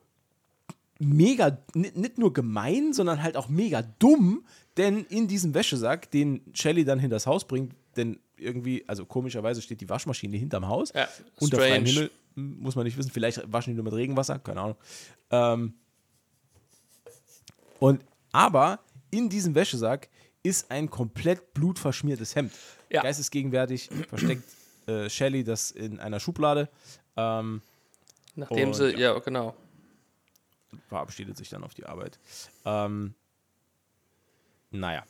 mega, nicht nur gemein, sondern halt auch mega dumm, denn in diesem Wäschesack, den Shelly dann hinters Haus bringt, denn irgendwie, also komischerweise steht die Waschmaschine hinterm Haus, ja, unter freiem Himmel, muss man nicht wissen, vielleicht waschen die nur mit Regenwasser, keine Ahnung. Ähm, und aber in diesem Wäschesack ist ein komplett blutverschmiertes Hemd. Ja. Geistesgegenwärtig versteckt äh, Shelly das in einer Schublade. Ähm, Nachdem und, sie, ja, ja, genau. Verabschiedet sich dann auf die Arbeit. Ähm, naja.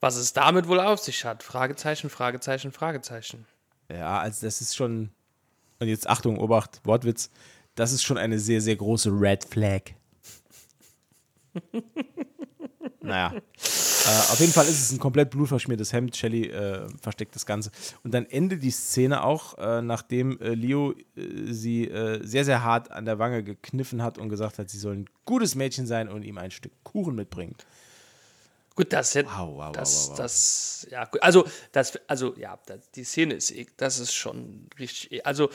Was es damit wohl auf sich hat? Fragezeichen, Fragezeichen, Fragezeichen. Ja, also das ist schon. Und jetzt Achtung, Obacht, Wortwitz. Das ist schon eine sehr, sehr große Red Flag. naja. äh, auf jeden Fall ist es ein komplett blutverschmiertes Hemd. Shelly äh, versteckt das Ganze. Und dann endet die Szene auch, äh, nachdem äh, Leo äh, sie äh, sehr, sehr hart an der Wange gekniffen hat und gesagt hat, sie soll ein gutes Mädchen sein und ihm ein Stück Kuchen mitbringen. Gut, das hätte. Wow, wow, das, wow, das, ja, gut. Also, das, also, ja, das, die Szene ist, eh- das ist schon richtig. eh- Also,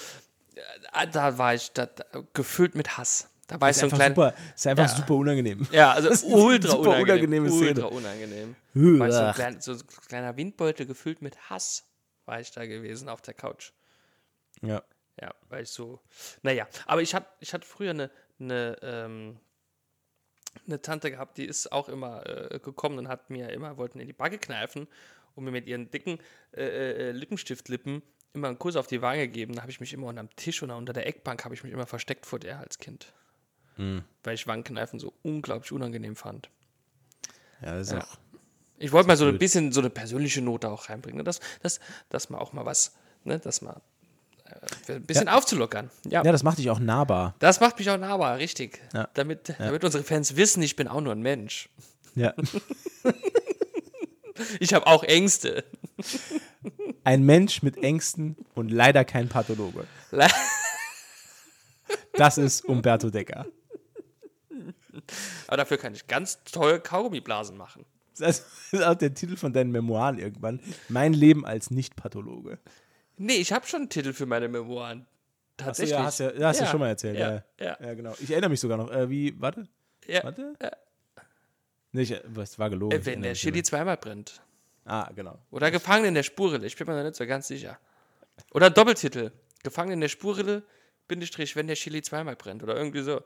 äh, da war ich da, da, gefüllt mit Hass. Da war ich Ist so ein einfach, kleiner. super, ist einfach Ja. super unangenehm. Ja, also Das ist ultra super unangenehm. ultra unangenehm. War ich so, ein klein, so ein kleiner Windbeutel gefüllt mit Hass, war ich da gewesen auf der Couch. Ja. Ja, weil ich so. Naja, aber ich, hab, ich hatte früher eine, eine, ähm, eine Tante gehabt, die ist auch immer äh, gekommen und hat mir immer, wollten in die Backe kneifen und mir mit ihren dicken äh, äh, Lippenstiftlippen immer einen Kuss auf die Wange gegeben. Da habe ich mich immer unterm Tisch oder unter der Eckbank habe ich mich immer versteckt vor der als Kind. Weil ich Wangenkneifen so unglaublich unangenehm fand. Ja, das ist Ja. auch. Ich wollte mal so ein blöd. bisschen so eine persönliche Note auch reinbringen. Ne? Dass, dass, dass man auch mal was, ne? dass man äh, ein bisschen aufzulockern. Ja. Ja, das macht dich auch nahbar. Das macht mich auch nahbar, richtig. Ja. Damit, damit unsere Fans wissen, ich bin auch nur ein Mensch. Ja. Ich habe auch Ängste. Ein Mensch mit Ängsten und leider kein Pathologe. Le- Das ist Umberto Decker. Aber dafür kann ich ganz toll Kaugummiblasen machen. Das ist auch der Titel von deinen Memoiren irgendwann. Mein Leben als Nicht-Pathologe. Nee, ich habe schon einen Titel für meine Memoiren. Achso, Tatsächlich. ja, hast ja, ja, hast ja, Ja, schon mal erzählt. Ja, ja, ja. genau. Ich erinnere mich sogar noch. Äh, wie, warte, Ja. warte? Ja. Nee, ich, was war gelogen. Äh, wenn der Chili zweimal brennt. Ah, genau. Oder Gefangen in der Spurrille. Ich bin mir da nicht so ganz sicher. Oder Doppeltitel. Gefangen in der Spurrille, Bindestrich, wenn der Chili zweimal brennt. Oder irgendwie so.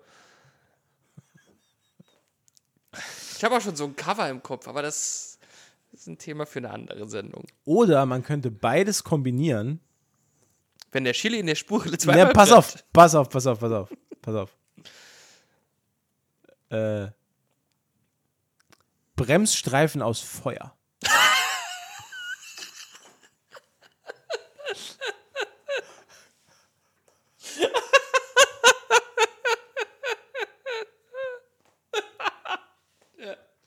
Ich habe auch schon so ein Cover im Kopf, aber das ist ein Thema für eine andere Sendung. Oder man könnte beides kombinieren. Wenn der Chili in der Ja, zweimal pass brennt. auf, pass auf, pass auf, pass auf, pass auf. Äh, Bremsstreifen aus Feuer.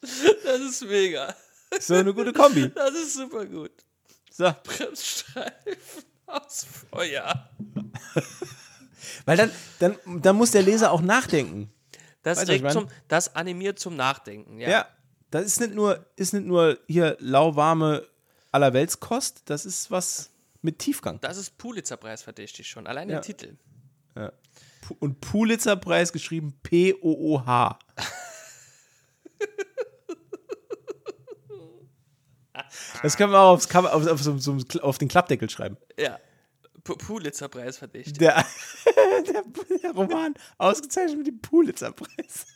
Das ist mega. So eine gute Kombi. Das ist super gut. So. Bremsstreifen aus Feuer. Weil dann, dann, dann muss der Leser auch nachdenken. Das, Weißt regt zum, das animiert zum Nachdenken. Ja. Ja. Das ist nicht nur, ist nicht nur hier lauwarme Allerweltskost, das ist was mit Tiefgang. Das ist Pulitzer-Preis verdächtig schon. Allein Ja. der Titel. Pu- Und Pulitzer-Preis geschrieben P-O-O-H. Das können wir auch aufs auf, auf, so, auf den Klappdeckel schreiben. Ja. Pulitzer-Preis verdächtig. Der, der, der Roman ausgezeichnet mit dem Pulitzer-Preis.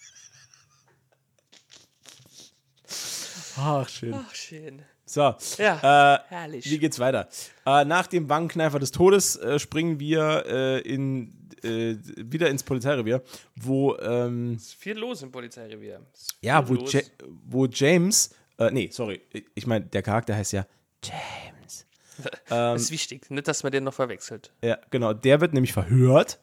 Ach, schön. Ach, schön. So, Ja, äh, herrlich. wie geht's weiter? Äh, nach dem Wangenkneifer des Todes äh, springen wir äh, in, äh, wieder ins Polizeirevier, wo, ähm, ist viel los im Polizeirevier. Ja, wo, ja wo James, äh, nee, sorry, ich meine, der Charakter heißt ja James. Das ist wichtig. Nicht, dass man den noch verwechselt. Ja, genau, der wird nämlich verhört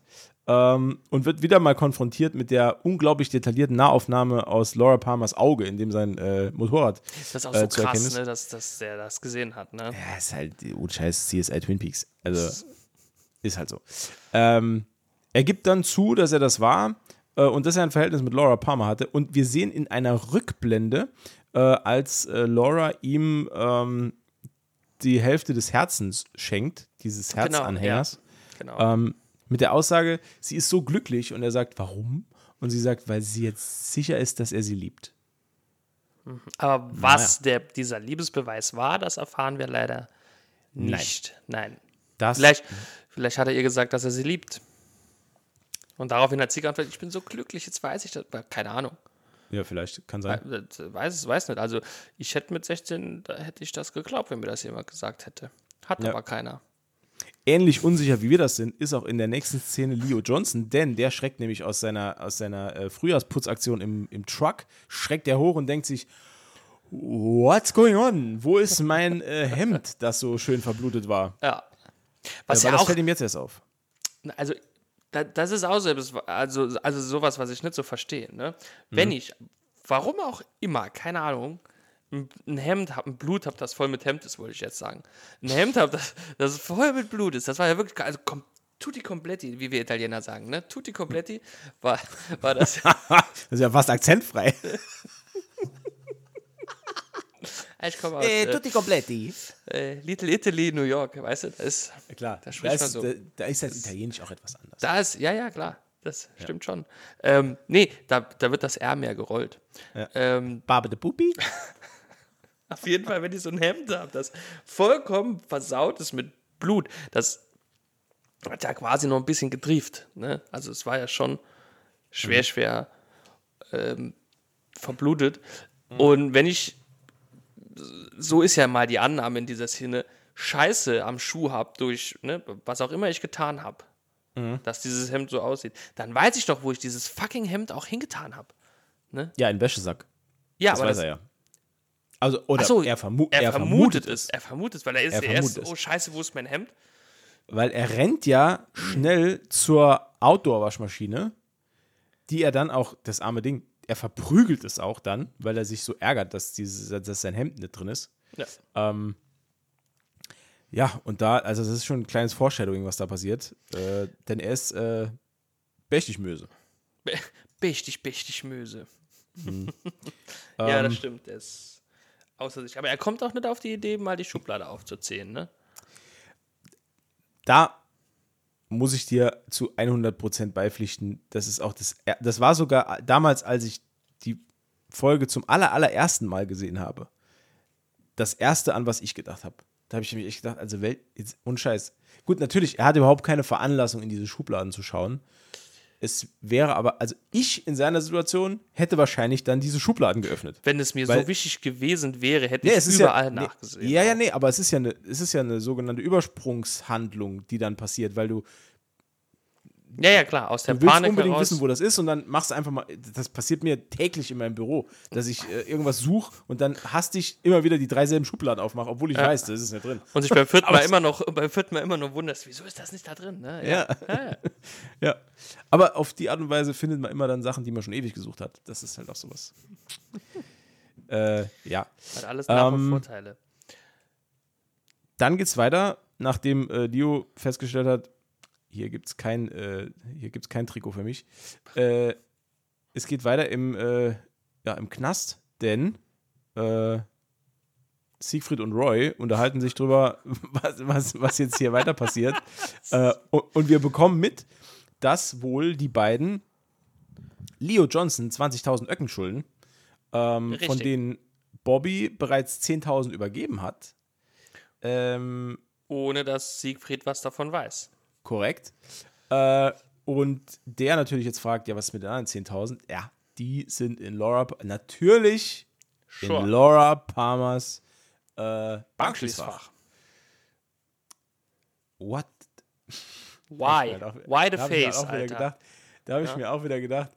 ähm, und wird wieder mal konfrontiert mit der unglaublich detaillierten Nahaufnahme aus Laura Palmers Auge, in dem sein äh, Motorrad Das ist auch äh, so zu krass, ne, dass, dass der das gesehen hat. Ne? Ja, ist halt, oh Scheiß, CSI Twin Peaks. Also, ist halt so. Ähm, er gibt dann zu, dass er das war äh, und dass er ein Verhältnis mit Laura Palmer hatte. Und wir sehen in einer Rückblende, äh, als äh, Laura ihm ähm, die Hälfte des Herzens schenkt, dieses Herzanhängers, Genau. ähm, mit der Aussage, sie ist so glücklich. Und er sagt, warum? Und sie sagt, weil sie jetzt sicher ist, dass er sie liebt. Aber was der, dieser Liebesbeweis war, das erfahren wir leider nicht. Nein. Das, Vielleicht, vielleicht hat er ihr gesagt, dass er sie liebt. Und daraufhin hat sie geantwortet, ich bin so glücklich, jetzt weiß ich das. Keine Ahnung. Ja, vielleicht kann sein. Weiß es, weiß nicht. Also ich hätte mit 16, da hätte ich das geglaubt, wenn mir das jemand gesagt hätte. Hat Ja. aber keiner. ähnlich unsicher wie wir das sind, ist auch in der nächsten Szene Leo Johnson, denn der schreckt nämlich aus seiner, aus seiner äh, Frühjahrsputzaktion im, im Truck, schreckt er hoch und denkt sich, what's going on? Wo ist mein äh, Hemd, das so schön verblutet war? Ja. Äh, Was weil ja das auch, fällt ihm jetzt erst auf. also da, das ist auch selbst, also, also sowas, was ich nicht so verstehe. Ne? Wenn ich warum auch immer, keine Ahnung, ein Hemd hab, ein Blut hab, das voll mit Hemd ist, wollte ich jetzt sagen. Ein Hemd hab, das, das voll mit Blut ist. Das war ja wirklich, also kom tutti completti, wie wir Italiener sagen, ne? Tutti completti war, war das. Das ist ja fast akzentfrei. Ich komme aus äh, completti. äh, Little Italy, New York, weißt du? Das ist, Ja, klar, Da da, ist, so. da, da ist das Italienisch auch etwas anders. da ist, ja, ja, klar. Das stimmt schon. Ähm, nee, da, da wird das R mehr gerollt. Ja. Ähm, Barbe de Pupi? Auf jeden Fall, wenn ich so ein Hemd habe, das vollkommen versaut ist mit Blut, das hat ja quasi noch ein bisschen getrieft. Ne? Also es war ja schon schwer, schwer ähm, verblutet. Und wenn ich, so ist ja mal die Annahme in dieser Szene, Scheiße am Schuh habe durch, ne, was auch immer ich getan habe, dass dieses Hemd so aussieht, dann weiß ich doch, wo ich dieses fucking Hemd auch hingetan habe. Ja, ein Wäschesack. Ja, Das aber weiß das, er ja. Also, oder so, er, vermu er, er vermutet es. Er vermutet es, weil er ist Er er erst, vermutet es. oh scheiße, wo ist mein Hemd? Weil er rennt ja schnell zur Outdoor-Waschmaschine, die er dann auch, das arme Ding, er verprügelt es auch dann, weil er sich so ärgert, dass, dieses, dass sein Hemd nicht drin ist. Ja. Ähm, ja, und da, also das ist schon ein kleines Foreshadowing, was da passiert. Äh, denn er ist äh, mächtig Möse. Be- Mächtig, mächtig Möse. Mhm. ja, Ähm. das stimmt. Der ist außer sich. Aber er kommt auch nicht auf die Idee, mal die Schublade aufzuzählen, ne? da muss ich dir zu 100% beipflichten. Das ist auch das, das war sogar damals, als ich die Folge zum aller, allerersten Mal gesehen habe, das erste, an was ich gedacht habe. Da habe ich mir echt gedacht, also Welt, jetzt, unscheiß. Gut, natürlich, er hat überhaupt keine Veranlassung, in diese Schubladen zu schauen. Es wäre aber, also ich in seiner Situation hätte wahrscheinlich dann diese Schubladen geöffnet. Wenn es mir Weil- so wichtig gewesen wäre, hätte Nee, ich es überall ja, nee, nachgesehen. Ja, ja, nee, aber es ist ja eine, es ist ja eine sogenannte Übersprungshandlung, die dann passiert, weil du, ja, ja, klar. Aus der du willst Panik unbedingt heraus. wissen, wo das ist und dann machst du einfach mal, das passiert mir täglich in meinem Büro, dass ich äh, irgendwas suche und dann hastig immer wieder die drei selben Schubladen aufmache, obwohl ich weiß, das ist nicht drin. und sich beim vierten Mal immer noch, beim vierten Mal immer noch wunderst, wieso ist das nicht da drin? Ne? Ja. ja. Ja. Aber auf die Art und Weise findet man immer dann Sachen, die man schon ewig gesucht hat. Das ist halt auch sowas. äh, ja. Hat alles Nach- und Ähm, Vorteile. Dann geht's weiter, nachdem äh, Dio festgestellt hat, hier gibt's kein, äh, hier gibt's kein Trikot für mich. Äh, es geht weiter im, äh, ja, im Knast, denn äh, Siegfried und Roy unterhalten sich drüber, was, was, was jetzt hier weiter passiert. Äh, und, und wir bekommen mit, dass wohl die beiden Leo Johnson 20.000 Öcken schulden, ähm, von denen Bobby bereits 10.000 übergeben hat. Ähm, Ohne dass Siegfried was davon weiß. Korrekt. Äh, und der natürlich jetzt fragt, ja, was ist mit den anderen 10.000? Ja, die sind in Laura, natürlich Sure. in Laura Palmers äh, Bankschließfach. What? Why? Auch- Why the face, Alter? Gedacht, da habe ich Ja. mir auch wieder gedacht,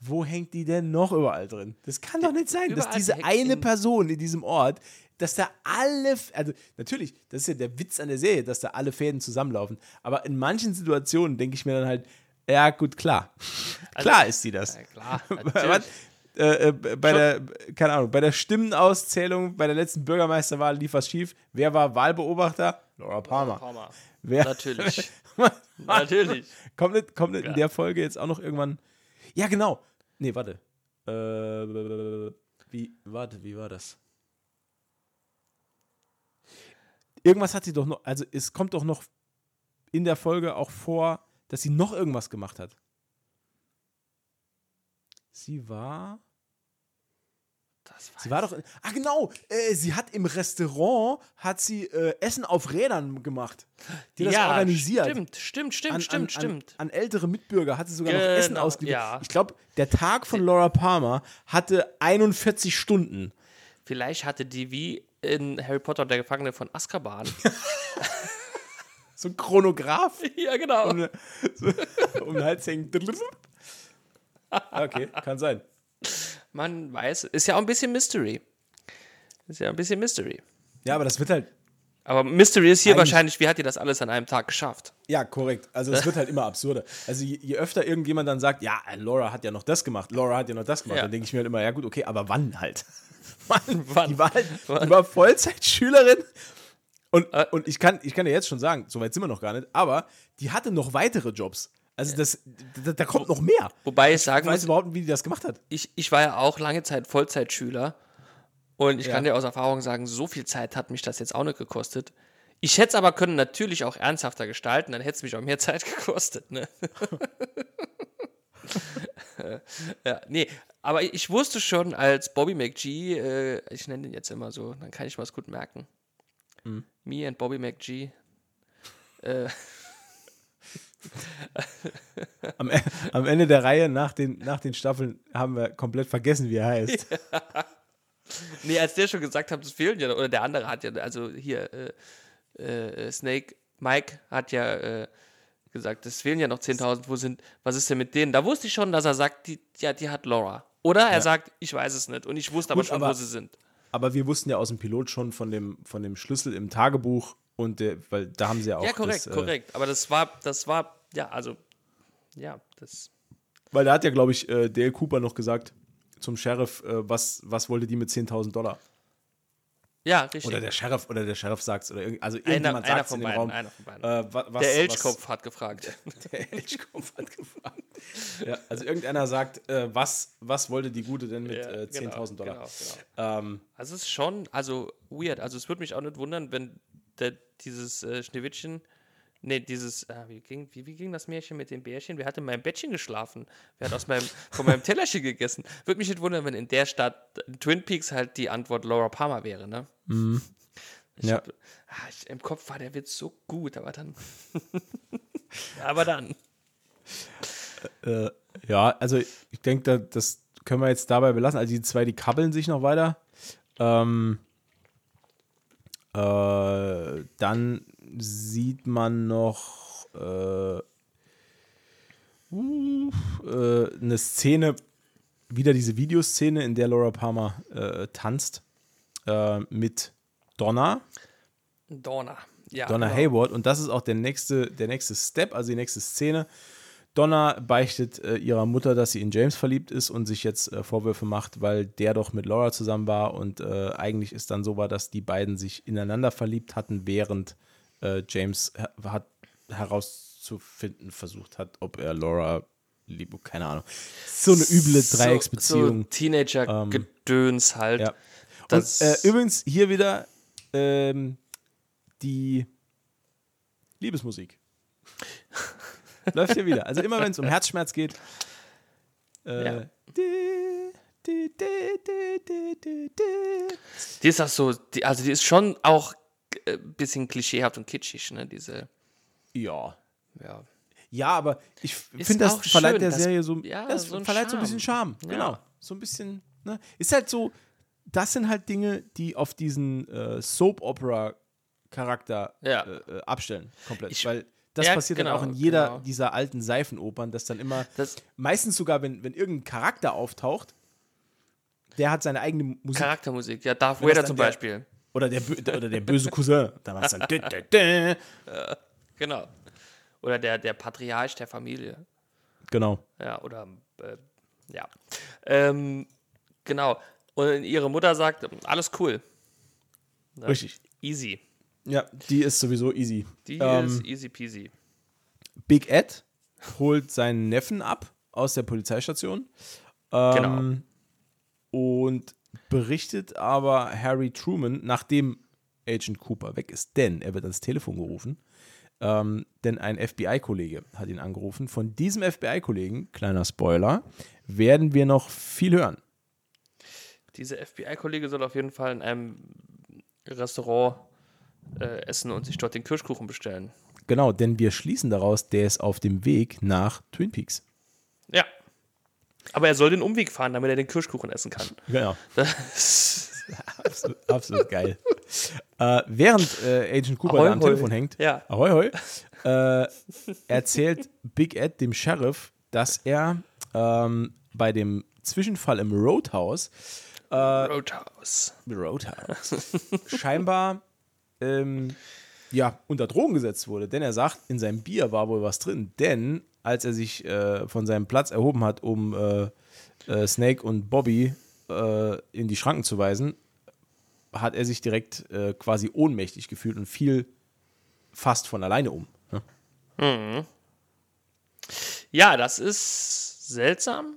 wo hängt die denn noch überall drin? Das kann doch nicht sein, dass diese eine in- Person in diesem Ort, dass da alle, also natürlich, das ist ja der Witz an der Serie, dass da alle Fäden zusammenlaufen. Aber in manchen Situationen denke ich mir dann halt, ja gut, klar. klar ist sie das. Ja, klar. Natürlich. Äh, äh, bei der, keine Ahnung, bei der Stimmenauszählung bei der letzten Bürgermeisterwahl lief was schief. Wer war Wahlbeobachter? Laura Palmer. Palmer. Wer, Natürlich. Natürlich. Kommt nicht, kommt nicht in Ja. der Folge jetzt auch noch irgendwann. Ja, genau. Nee, warte. Äh, wie, warte, wie war das? Irgendwas hat sie doch noch, also es kommt doch noch in der Folge auch vor, dass sie noch irgendwas gemacht hat. Sie war. Das Sie war doch. Ah, genau! Äh, sie hat im Restaurant hat sie äh, Essen auf Rädern gemacht. Die hat das organisiert. Stimmt, stimmt, stimmt, an, stimmt, an, stimmt. An, an ältere Mitbürger hatte sie sogar noch Essen Genau, ausgeliefert. ja. Ich glaube, der Tag von Laura Palmer hatte 41 Stunden. Vielleicht hatte die wie in Harry Potter und der Gefangene von Azkaban. So ein Chronograph ja, genau. um, so, um den Hals hängen. Okay, kann sein. Man weiß, ist ja auch ein bisschen Mystery. Ist ja ein bisschen Mystery. Ja, aber das wird halt. Aber Mystery ist hier Eigentlich- wahrscheinlich, wie hat ihr das alles an einem Tag geschafft? Ja, korrekt. Also es wird halt immer absurder. Also je, je öfter irgendjemand dann sagt, ja, Laura hat ja noch das gemacht, Laura hat ja noch das gemacht, Ja. dann denke ich mir halt immer, ja gut, okay, aber wann halt? Wann? Wann? Die war halt, Wann? die war Vollzeitschülerin. Und, Äh. und ich, kann, ich kann dir jetzt schon sagen, so weit sind wir noch gar nicht, aber die hatte noch weitere Jobs. Also das, da, da kommt noch mehr. Wobei ich Ich sagen weiß muss, überhaupt nicht, wie die das gemacht hat. ich, ich war ja auch lange Zeit Vollzeitschüler und ich Ja. kann dir aus Erfahrung sagen, so viel Zeit hat mich das jetzt auch nicht gekostet. Ich hätte es aber können natürlich auch ernsthafter gestalten, dann hätte es mich auch mehr Zeit gekostet. Ne? ja, nee, aber ich wusste schon, als Bobby McGee, äh, ich nenne den jetzt immer so, dann kann ich mal es gut merken. Mhm. Me and Bobby McGee. Äh, Am, E- am Ende der Reihe nach den, nach den Staffeln haben wir komplett vergessen, wie er heißt. Nee, als der schon gesagt hat, es fehlen ja, oder der andere hat ja, also hier, äh, äh, Snake, Mike hat ja äh, gesagt, es fehlen ja noch 10.000, wo sind, was ist denn mit denen? Da wusste ich schon, dass er sagt, die, ja, die hat Laura. Oder er Ja. sagt, ich weiß es nicht und ich wusste aber Gut, schon, wo aber- sie sind. Aber wir wussten ja aus dem Pilot schon von dem, von dem Schlüssel im Tagebuch und der, weil da haben sie ja auch. Ja, korrekt, das, äh, korrekt. Aber das war, das war, ja, also, ja, das, Weil da hat ja, glaube ich, äh, Dale Cooper noch gesagt zum Sheriff, äh, was, was wollte die mit 10.000 Dollar? ja, richtig. Oder der Sheriff, oder der Sheriff sagt es. Oder irgend, also irgendjemand sagt es von in dem beiden, Raum. einer von beiden. Äh, wa- was, der was- Elchkopf hat gefragt. Der Elchkopf hat gefragt. ja, also irgendeiner sagt, äh, was, was wollte die Gute denn mit Ja, äh, 10.000 genau, Dollar? genau, genau. Ähm, Also es ist schon, also weird. Also es würde mich auch nicht wundern, wenn der, dieses äh, Schneewittchen, nee, dieses, äh, wie, ging, wie, wie ging das Märchen mit dem Bärchen? Wer hat in meinem Bettchen geschlafen? Wer hat aus meinem, von meinem Tellerchen gegessen? Würde mich nicht wundern, wenn in der Stadt in Twin Peaks halt die Antwort Laura Palmer wäre, ne? Mhm. Ja. hab, ah, ich, Im Kopf war der Witz so gut, aber dann. aber dann. äh, ja, also ich denke, da, das können wir jetzt dabei belassen. Also die zwei, die kabbeln sich noch weiter. Ähm, äh, dann sieht man noch äh, uh, äh, eine Szene, wieder diese Videoszene, in der Laura Palmer äh, tanzt äh, mit Donna. Donna. Ja, Donna genau. Hayward. Und das ist auch der nächste, der nächste Step, also die nächste Szene. Donna beichtet äh, ihrer Mutter, dass sie in James verliebt ist und sich jetzt äh, Vorwürfe macht, weil der doch mit Laura zusammen war und äh, eigentlich ist dann so war, dass die beiden sich ineinander verliebt hatten, während äh, James her hat herauszufinden versucht hat, ob er Laura liebt, keine Ahnung. So eine üble Dreiecksbeziehung. So, so Teenager-Gedöns halt. Ja. Das- und äh, übrigens hier wieder ähm, die Liebesmusik. Läuft hier wieder. Also immer wenn es um Herzschmerz geht. Äh, Ja. di, di, di, di, di, di, di. Die ist auch so, die, also die ist schon auch bisschen klischeehaft und kitschig, ne? Diese, Ja. ja. Ja, aber ich finde, das verleiht schön, der das- Serie so, ja, das so ein verleiht so ein bisschen Charme. Ja. Genau. So ein bisschen, ne? Ist halt so, das sind halt Dinge, die auf diesen äh, Soap-Opera-Charakter Ja. äh, äh, abstellen, komplett. Ich- Weil das Ja, passiert dann genau, auch in jeder genau. dieser alten Seifenopern, dass dann immer, Das meistens sogar, wenn, wenn irgendein Charakter auftaucht, der hat seine eigene Musik. Charaktermusik, ja, Darth Vader dann zum der- Beispiel. Oder, der, oder der böse Cousin. Da macht es dann. dü- dü- dü. Genau. Oder der, der Patriarch der Familie. Genau. Ja, oder, äh, ja. Ähm, genau. Und ihre Mutter sagt, alles cool. Ne? Richtig. Easy. Ja, die ist sowieso easy. Die Ähm, ist easy peasy. Big Ed holt seinen Neffen ab aus der Polizeistation. Ähm, Genau. Und berichtet aber Harry Truman, nachdem Agent Cooper weg ist, denn er wird ans Telefon gerufen. Ähm, denn ein FBI-Kollege hat ihn angerufen. Von diesem FBI-Kollegen, kleiner Spoiler, werden wir noch viel hören. Diese FBI-Kollege soll auf jeden Fall in einem Restaurant äh, essen und sich dort den Kirschkuchen bestellen. Genau, denn wir schließen daraus, der ist auf dem Weg nach Twin Peaks. Ja. Aber er soll den Umweg fahren, damit er den Kirschkuchen essen kann. Genau. Absolut, absolut geil. Äh, während äh, Agent Cooper Ahoi, da am hoi. Telefon hängt, Ja. ahoi, hoi, äh, erzählt Big Ed dem Sheriff, dass er ähm, bei dem Zwischenfall im Roadhouse, Roadhouse. Roadhouse scheinbar ähm, ja, unter Drogen gesetzt wurde. Denn er sagt, in seinem Bier war wohl was drin. Denn als er sich äh, von seinem Platz erhoben hat, um äh, äh, Snake und Bobby äh, in die Schranken zu weisen, hat er sich direkt äh, quasi ohnmächtig gefühlt und fiel fast von alleine um. Ne? Ja, das ist seltsam.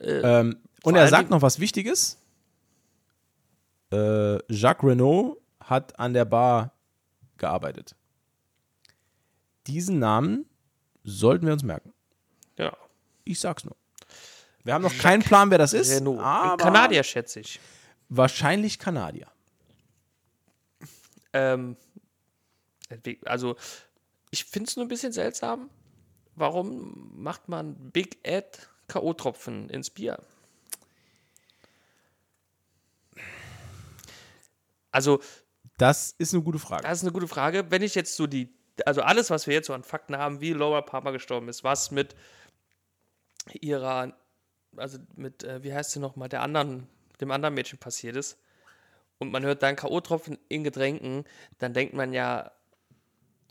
Ähm, und er sagt noch was Wichtiges. Jacques Renault hat an der Bar gearbeitet. Diesen Namen sollten wir uns merken. Ja. Ich sag's nur. Wir haben noch keinen Plan, wer das ist. Renault. Aber Kanadier, schätze ich. Wahrscheinlich Kanadier. Ähm, also, ich finde es nur ein bisschen seltsam. Warum macht man Big Ed K.O.-Tropfen ins Bier? Also, Das ist eine gute Frage. das ist eine gute Frage. Wenn ich jetzt so die, also alles, was wir jetzt so an Fakten haben, wie Laura Palmer gestorben ist, was mit ihrer, also mit, äh, wie heißt sie nochmal, der anderen, dem anderen Mädchen passiert ist, und man hört dann K.O.-Tropfen in Getränken, dann denkt man ja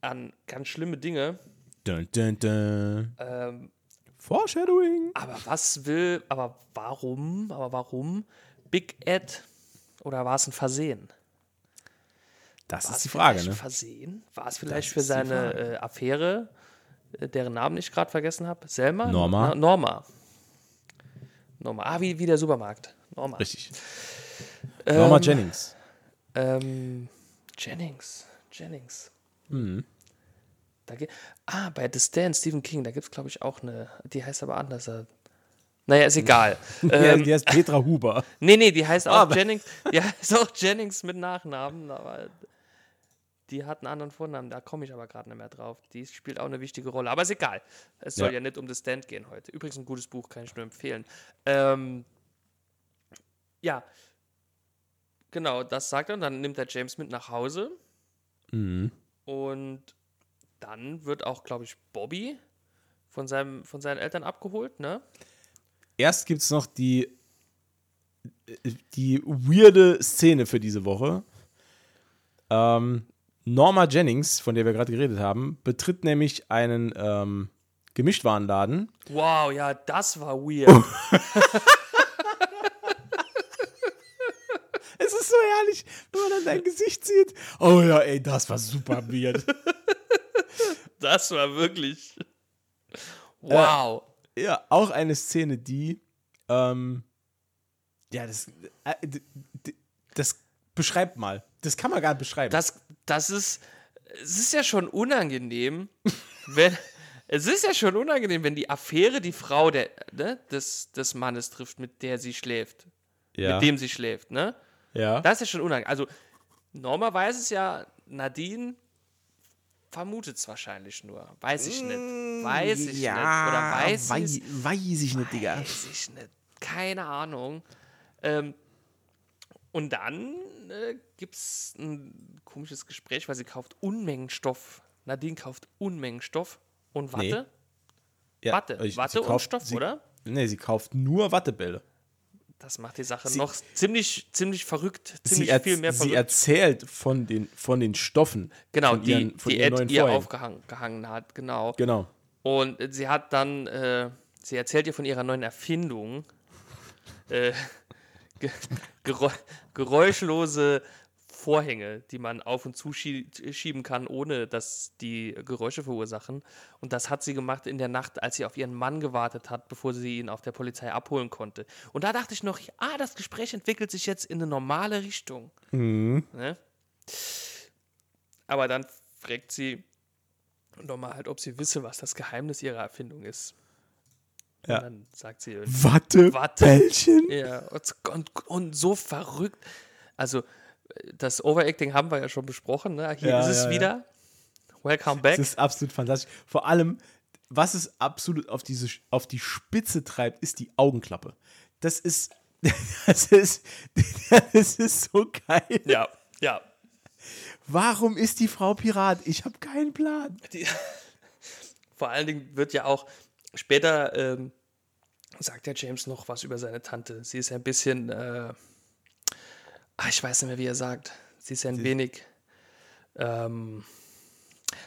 an ganz schlimme Dinge. Dun, dun, dun. Ähm, Foreshadowing. aber was will, aber warum, aber warum Big Ed? Oder war es ein Versehen? Das War ist die Frage, ne? Versehen? War es vielleicht Das für die seine äh, Affäre, äh, deren Namen ich gerade vergessen habe? Selma? Norma. Na, Norma. Norma. Ah, wie, wie der Supermarkt. Norma. Richtig. Norma Ähm, Jennings. Ähm, Jennings. Jennings. Mhm. Da ah, bei The Stand, Stephen King, da gibt es, glaube ich, auch eine. Die heißt aber anders. Naja, ist egal. Ähm, der ist Petra Huber. nee, nee, die heißt auch Aber- Jennings. Die heißt auch Jennings mit Nachnamen, aber die hat einen anderen Vornamen. Da komme ich aber gerade nicht mehr drauf. Die spielt auch eine wichtige Rolle. Aber ist egal. Es soll Ja. ja, nicht um The Stand gehen heute. Übrigens ein gutes Buch, kann ich nur empfehlen. Ähm, ja. Genau, das sagt er. Und dann nimmt er James mit nach Hause. Mhm. Und dann wird auch, glaube ich, Bobby von, seinem, von seinen Eltern abgeholt, ne? Erst gibt es noch die, die weirde Szene für diese Woche. Ähm, Norma Jennings, von der wir gerade geredet haben, betritt nämlich einen ähm, Gemischtwarenladen. Wow, ja, das war weird. Es ist so herrlich, wenn man dann dein Gesicht sieht. Oh ja, ey, das war super weird. Das war wirklich. Wow. ja, auch eine Szene, die, ähm, ja, das, äh, das beschreibt mal. Das kann man gar nicht beschreiben. Das, das ist. Es ist ja schon unangenehm, wenn. Es ist ja schon unangenehm, wenn die Affäre die Frau der, ne, des, des Mannes trifft, mit der sie schläft. ja. Mit dem sie schläft, ne? ja. Das ist ja schon unangenehm. Also, Norma weiß es ja, Nadine vermutet es wahrscheinlich nur. Weiß ich nicht. Weiß ich nicht. Oder weiß wei weiß ich nicht, Digga. Weiß ich nicht. Keine Ahnung. Ähm, und dann äh, gibt es ein komisches Gespräch, weil sie kauft Unmengen Stoff. Nadine kauft Unmengen Stoff und Watte. Ja, Watte. ich- Watte sie und kauft- Stoff, sie, oder? Nee, sie kauft nur Wattebälle. Das macht die Sache Sie- noch ziemlich, ziemlich verrückt. Sie, Ziemlich erz- viel mehr sie verrückt. erzählt von den, von den Stoffen. Genau, von die, ihren, von die ihren Ed neuen ihr aufgehangen gehangen hat. Genau. Genau. Und sie hat dann, äh, sie erzählt ihr von ihrer neuen Erfindung, äh, geräuschlose Vorhänge, die man auf und zuschieben kann, ohne dass die Geräusche verursachen. Und das hat sie gemacht in der Nacht, als sie auf ihren Mann gewartet hat, bevor sie ihn auf der Polizei abholen konnte. Und da dachte ich noch, ah, das Gespräch entwickelt sich jetzt in eine normale Richtung. Ne? Aber dann fragt sie nochmal halt, ob sie wisse, was das Geheimnis ihrer Erfindung ist. Ja. Und dann sagt sie, Wattebällchen? ja, und, und, so verrückt. Also, das Overacting haben wir ja schon besprochen. Ne? Hier Ja, ist es ja. wieder. Welcome back. Das ist absolut fantastisch. Vor allem, was es absolut auf, diese, auf die Spitze treibt, ist die Augenklappe. Das ist, das ist, das ist so geil. ja, ja. Warum ist die Frau Pirat? Ich habe keinen Plan. Die, vor allen Dingen wird ja auch später ähm, sagt der James noch was über seine Tante. Sie ist ein bisschen, äh, ah, ich weiß nicht mehr, wie er sagt. Sie ist ein wenig. Ähm,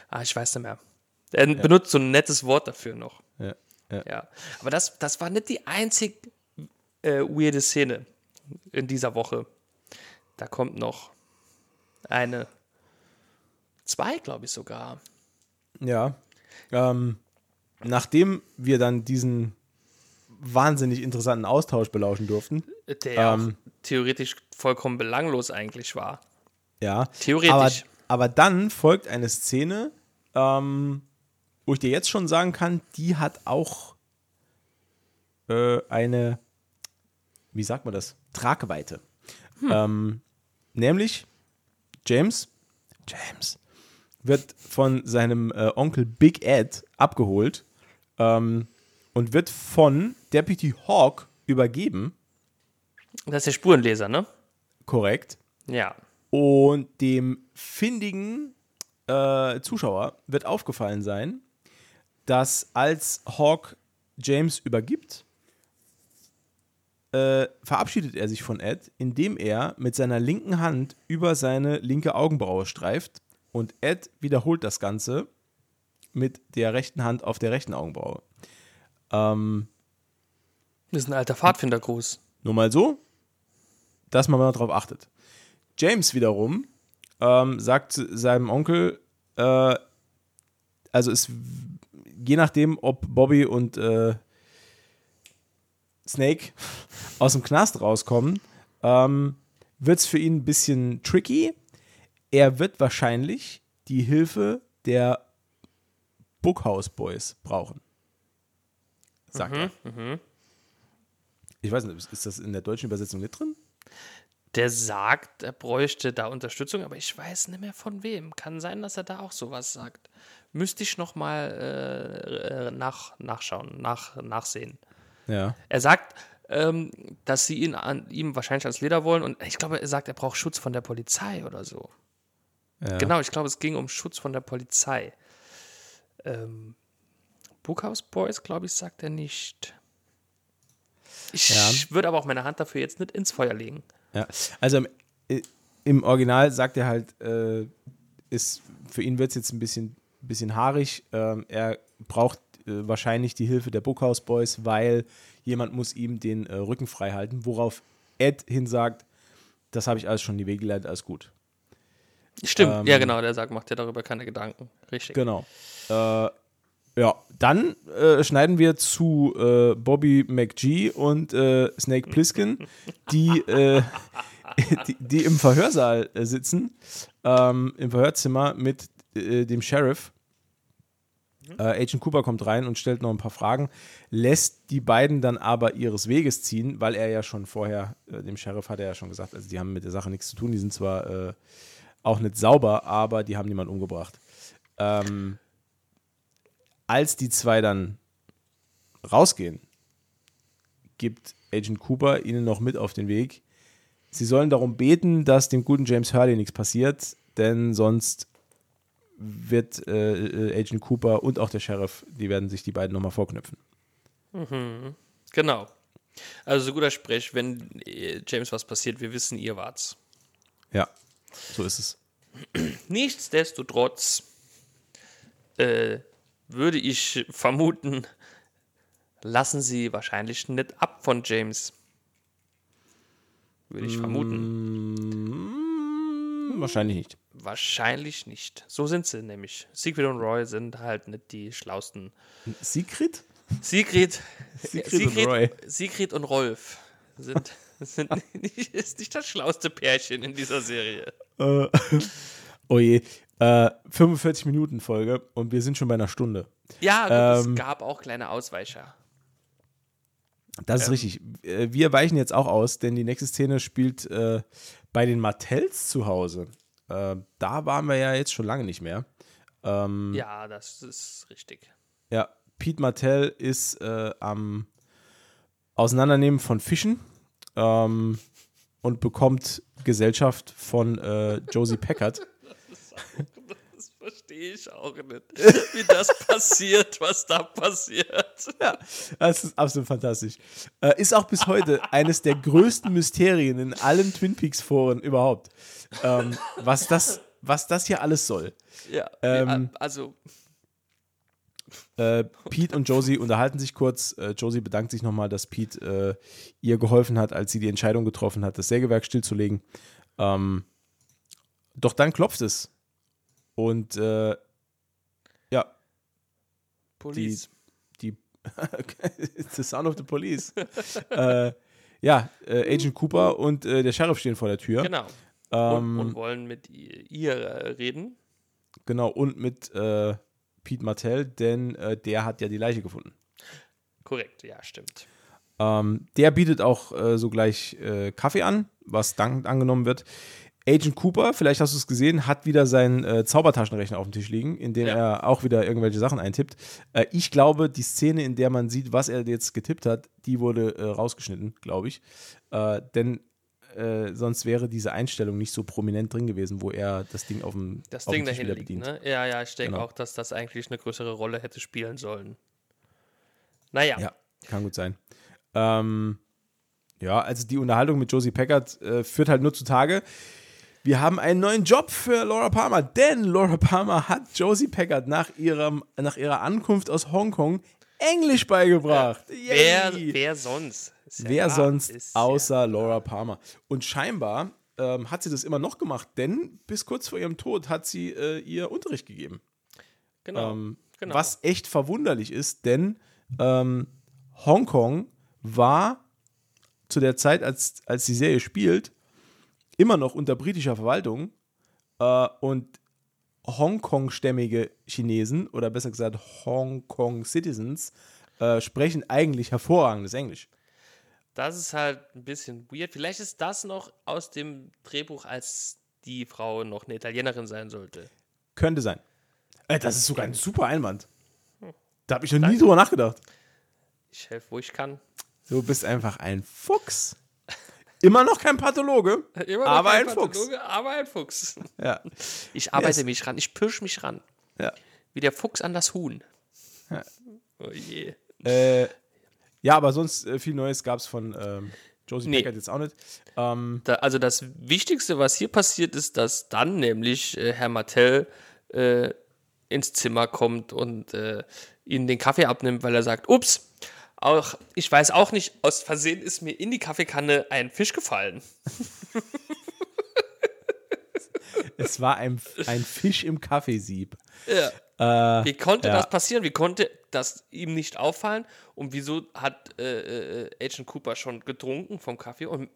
ah, ich weiß nicht mehr. Er benutzt so ein nettes Wort dafür noch. Ja, ja. Ja. Aber das, das war nicht die einzig äh, weirde Szene in dieser Woche. Da kommt noch eine. Zwei, glaube ich sogar. Ja. Ähm, nachdem wir dann diesen wahnsinnig interessanten Austausch belauschen durften, Der Ähm. auch theoretisch vollkommen belanglos eigentlich war. ja. Theoretisch. Aber, aber dann folgt eine Szene, ähm, wo ich dir jetzt schon sagen kann, die hat auch äh, eine, wie sagt man das, Tragweite. Ähm, nämlich James, James, wird von seinem äh, Onkel Big Ed abgeholt ähm, und wird von Deputy Hawk übergeben, Das ist der Spurenleser, ne? korrekt. Ja. Und dem findigen äh, Zuschauer wird aufgefallen sein, dass als Hawk James übergibt, äh, verabschiedet er sich von Ed, indem er mit seiner linken Hand über seine linke Augenbraue streift und Ed wiederholt das Ganze mit der rechten Hand auf der rechten Augenbraue. Ähm, Das ist ein alter Pfadfindergruß. nur mal so, dass man mal darauf achtet. James wiederum ähm, sagt seinem Onkel, äh, also es, je nachdem, ob Bobby und äh, Snake aus dem Knast rauskommen, ähm, wird es für ihn ein bisschen tricky. Er wird wahrscheinlich die Hilfe der Bookhouse Boys brauchen. Sagt er. Ich weiß nicht, ist das in der deutschen Übersetzung nicht drin? Der sagt, er bräuchte da Unterstützung, aber ich weiß nicht mehr von wem. Kann sein, dass er da auch sowas sagt. Müsste ich noch mal äh, äh, nach, nachschauen, nach, nachsehen. Ja. Er sagt, ähm, dass sie ihn an, ihm wahrscheinlich als Leder wollen und ich glaube, er sagt, er braucht Schutz von der Polizei oder so. ja. Genau, ich glaube, es ging um Schutz von der Polizei. Ähm, Bookhouse Boys, glaube ich, sagt er nicht. Ich Ja. würde aber auch meine Hand dafür jetzt nicht ins Feuer legen. Ja, also im, äh, im Original sagt er halt, äh, ist, für ihn wird es jetzt ein bisschen, bisschen haarig. Ähm, er braucht äh, wahrscheinlich die Hilfe der Bookhouse Boys, weil jemand muss ihm den äh, Rücken frei halten, worauf Ed hin sagt, das habe ich alles schon in die Wege geleitet, alles gut. Stimmt, Ähm, ja genau, der sagt, macht dir darüber keine Gedanken. Richtig. Genau. Äh, ja, dann äh, schneiden wir zu äh, Bobby McGee und äh, Snake Plissken, die, äh, die, die im Verhörsaal äh, sitzen, ähm, im Verhörzimmer mit dem Sheriff. Agent Cooper kommt rein und stellt noch ein paar Fragen, lässt die beiden dann aber ihres Weges ziehen, weil er ja schon vorher, dem Sheriff hat er ja schon gesagt, also die haben mit der Sache nichts zu tun, die sind zwar auch nicht sauber, aber die haben niemanden umgebracht. Ähm, als die zwei dann rausgehen, gibt Agent Cooper ihnen noch mit auf den Weg. Sie sollen darum beten, dass dem guten James Hurley nichts passiert, denn sonst wird äh, äh, Agent Cooper und auch der Sheriff, die werden sich die beiden nochmal vorknüpfen. Genau. Also so guter Sprech, wenn äh, James was passiert, wir wissen, ihr wart's. Ja, so ist es. Nichtsdestotrotz äh, würde ich vermuten, lassen sie wahrscheinlich nicht ab von James. Würde ich vermuten. Hm, wahrscheinlich nicht. Wahrscheinlich nicht. So sind sie nämlich. Sigrid und Roy sind halt nicht die schlausten. Sigrid? Sigrid, Sigrid und Roy. Sigrid und Rolf sind, sind nicht, ist nicht das schlauste Pärchen in dieser Serie. Äh, oh je. Äh, 45 Minuten Folge und wir sind schon bei einer Stunde. Ja, gut, Ähm, es gab auch kleine Ausweicher. Das ist richtig. Äh, Wir weichen jetzt auch aus, denn die nächste Szene spielt äh, bei den Martells zu Hause. Äh, da waren wir ja jetzt schon lange nicht mehr. Ähm, Ja, das ist richtig. ja, Pete Martell ist äh, am Auseinandernehmen von Fischen ähm, und bekommt Gesellschaft von äh, Josie Packard. verstehe ich auch nicht, wie das passiert, was da passiert. Ja, das ist absolut fantastisch. Äh, ist auch bis heute eines der größten Mysterien in allen Twin Peaks Foren überhaupt. Ähm, was, das, was das hier alles soll. Ja, Ähm, also, Äh, Pete und Josie unterhalten sich kurz. Äh, Josie bedankt sich nochmal, dass Pete äh, ihr geholfen hat, als sie die Entscheidung getroffen hat, das Sägewerk stillzulegen. Ähm, doch dann klopft es. Und äh, ja, Police. die It's the sound of the police. äh, ja, äh, Agent Cooper und äh, der Sheriff stehen vor der Tür. Genau. Ähm, und, und wollen mit ihr, ihr reden. Genau, und mit äh, Pete Martell, denn äh, der hat ja die Leiche gefunden. Korrekt, ja, stimmt. Ähm, der bietet auch äh, sogleich äh, Kaffee an, was dankend angenommen wird. Agent Cooper, vielleicht hast du es gesehen, hat wieder seinen äh, Zaubertaschenrechner auf dem Tisch liegen, in den Ja. er auch wieder irgendwelche Sachen eintippt. Äh, ich glaube, die Szene, in der man sieht, was er jetzt getippt hat, die wurde äh, rausgeschnitten, glaube ich. Äh, denn äh, sonst wäre diese Einstellung nicht so prominent drin gewesen, wo er das Ding auf dem, Das auf Ding dahin liegt, bedient. ne? Ja, ja, ich denke Genau. auch, dass das eigentlich eine größere Rolle hätte spielen sollen. Naja, Ja, kann gut sein. Ähm, ja, also die Unterhaltung mit Josie Packard äh, führt halt nur zutage. Wir haben einen neuen Job für Laura Palmer, denn Laura Palmer hat Josie Packard nach, ihrem, nach ihrer Ankunft aus Hongkong Englisch beigebracht. wer, Yay! wer sonst? Ja Wer sonst außer Laura Palmer? Und scheinbar ähm, hat sie das immer noch gemacht, denn bis kurz vor ihrem Tod hat sie äh, ihr Unterricht gegeben. Genau, Ähm, genau. Was echt verwunderlich ist, denn ähm, Hongkong war zu der Zeit, als, als die Serie spielt, immer noch unter britischer Verwaltung äh, und Hongkong-stämmige Chinesen oder besser gesagt Hongkong-Citizens äh, sprechen eigentlich hervorragendes Englisch. Das ist halt ein bisschen weird. Vielleicht ist das noch aus dem Drehbuch, als die Frau noch eine Italienerin sein sollte. Könnte sein. Äh, das ist sogar ein super Einwand. Da habe ich noch nie drüber nachgedacht. Ich helfe, wo ich kann. Du bist einfach ein Fuchs. Immer noch kein Pathologe, Immer noch aber kein ein Fuchs. Pathologe, Aber ein Fuchs. Ja. Ich arbeite Yes. mich ran, ich pirsch mich ran. Ja. Wie der Fuchs an das Huhn. Oh je. Äh, ja, aber sonst äh, viel Neues gab es von ähm, Josie Nee. Packard jetzt auch nicht. Ähm, Da, also das Wichtigste, was hier passiert, ist, dass dann nämlich äh, Herr Martell äh, ins Zimmer kommt und äh, ihnen den Kaffee abnimmt, weil er sagt, ups, auch, ich weiß auch nicht, aus Versehen ist mir in die Kaffeekanne ein Fisch gefallen. es war ein, ein Fisch im Kaffeesieb. Ja. Äh, Wie konnte ja. das passieren? Wie konnte das ihm nicht auffallen? Und wieso hat äh, äh, Agent Cooper schon getrunken vom Kaffee und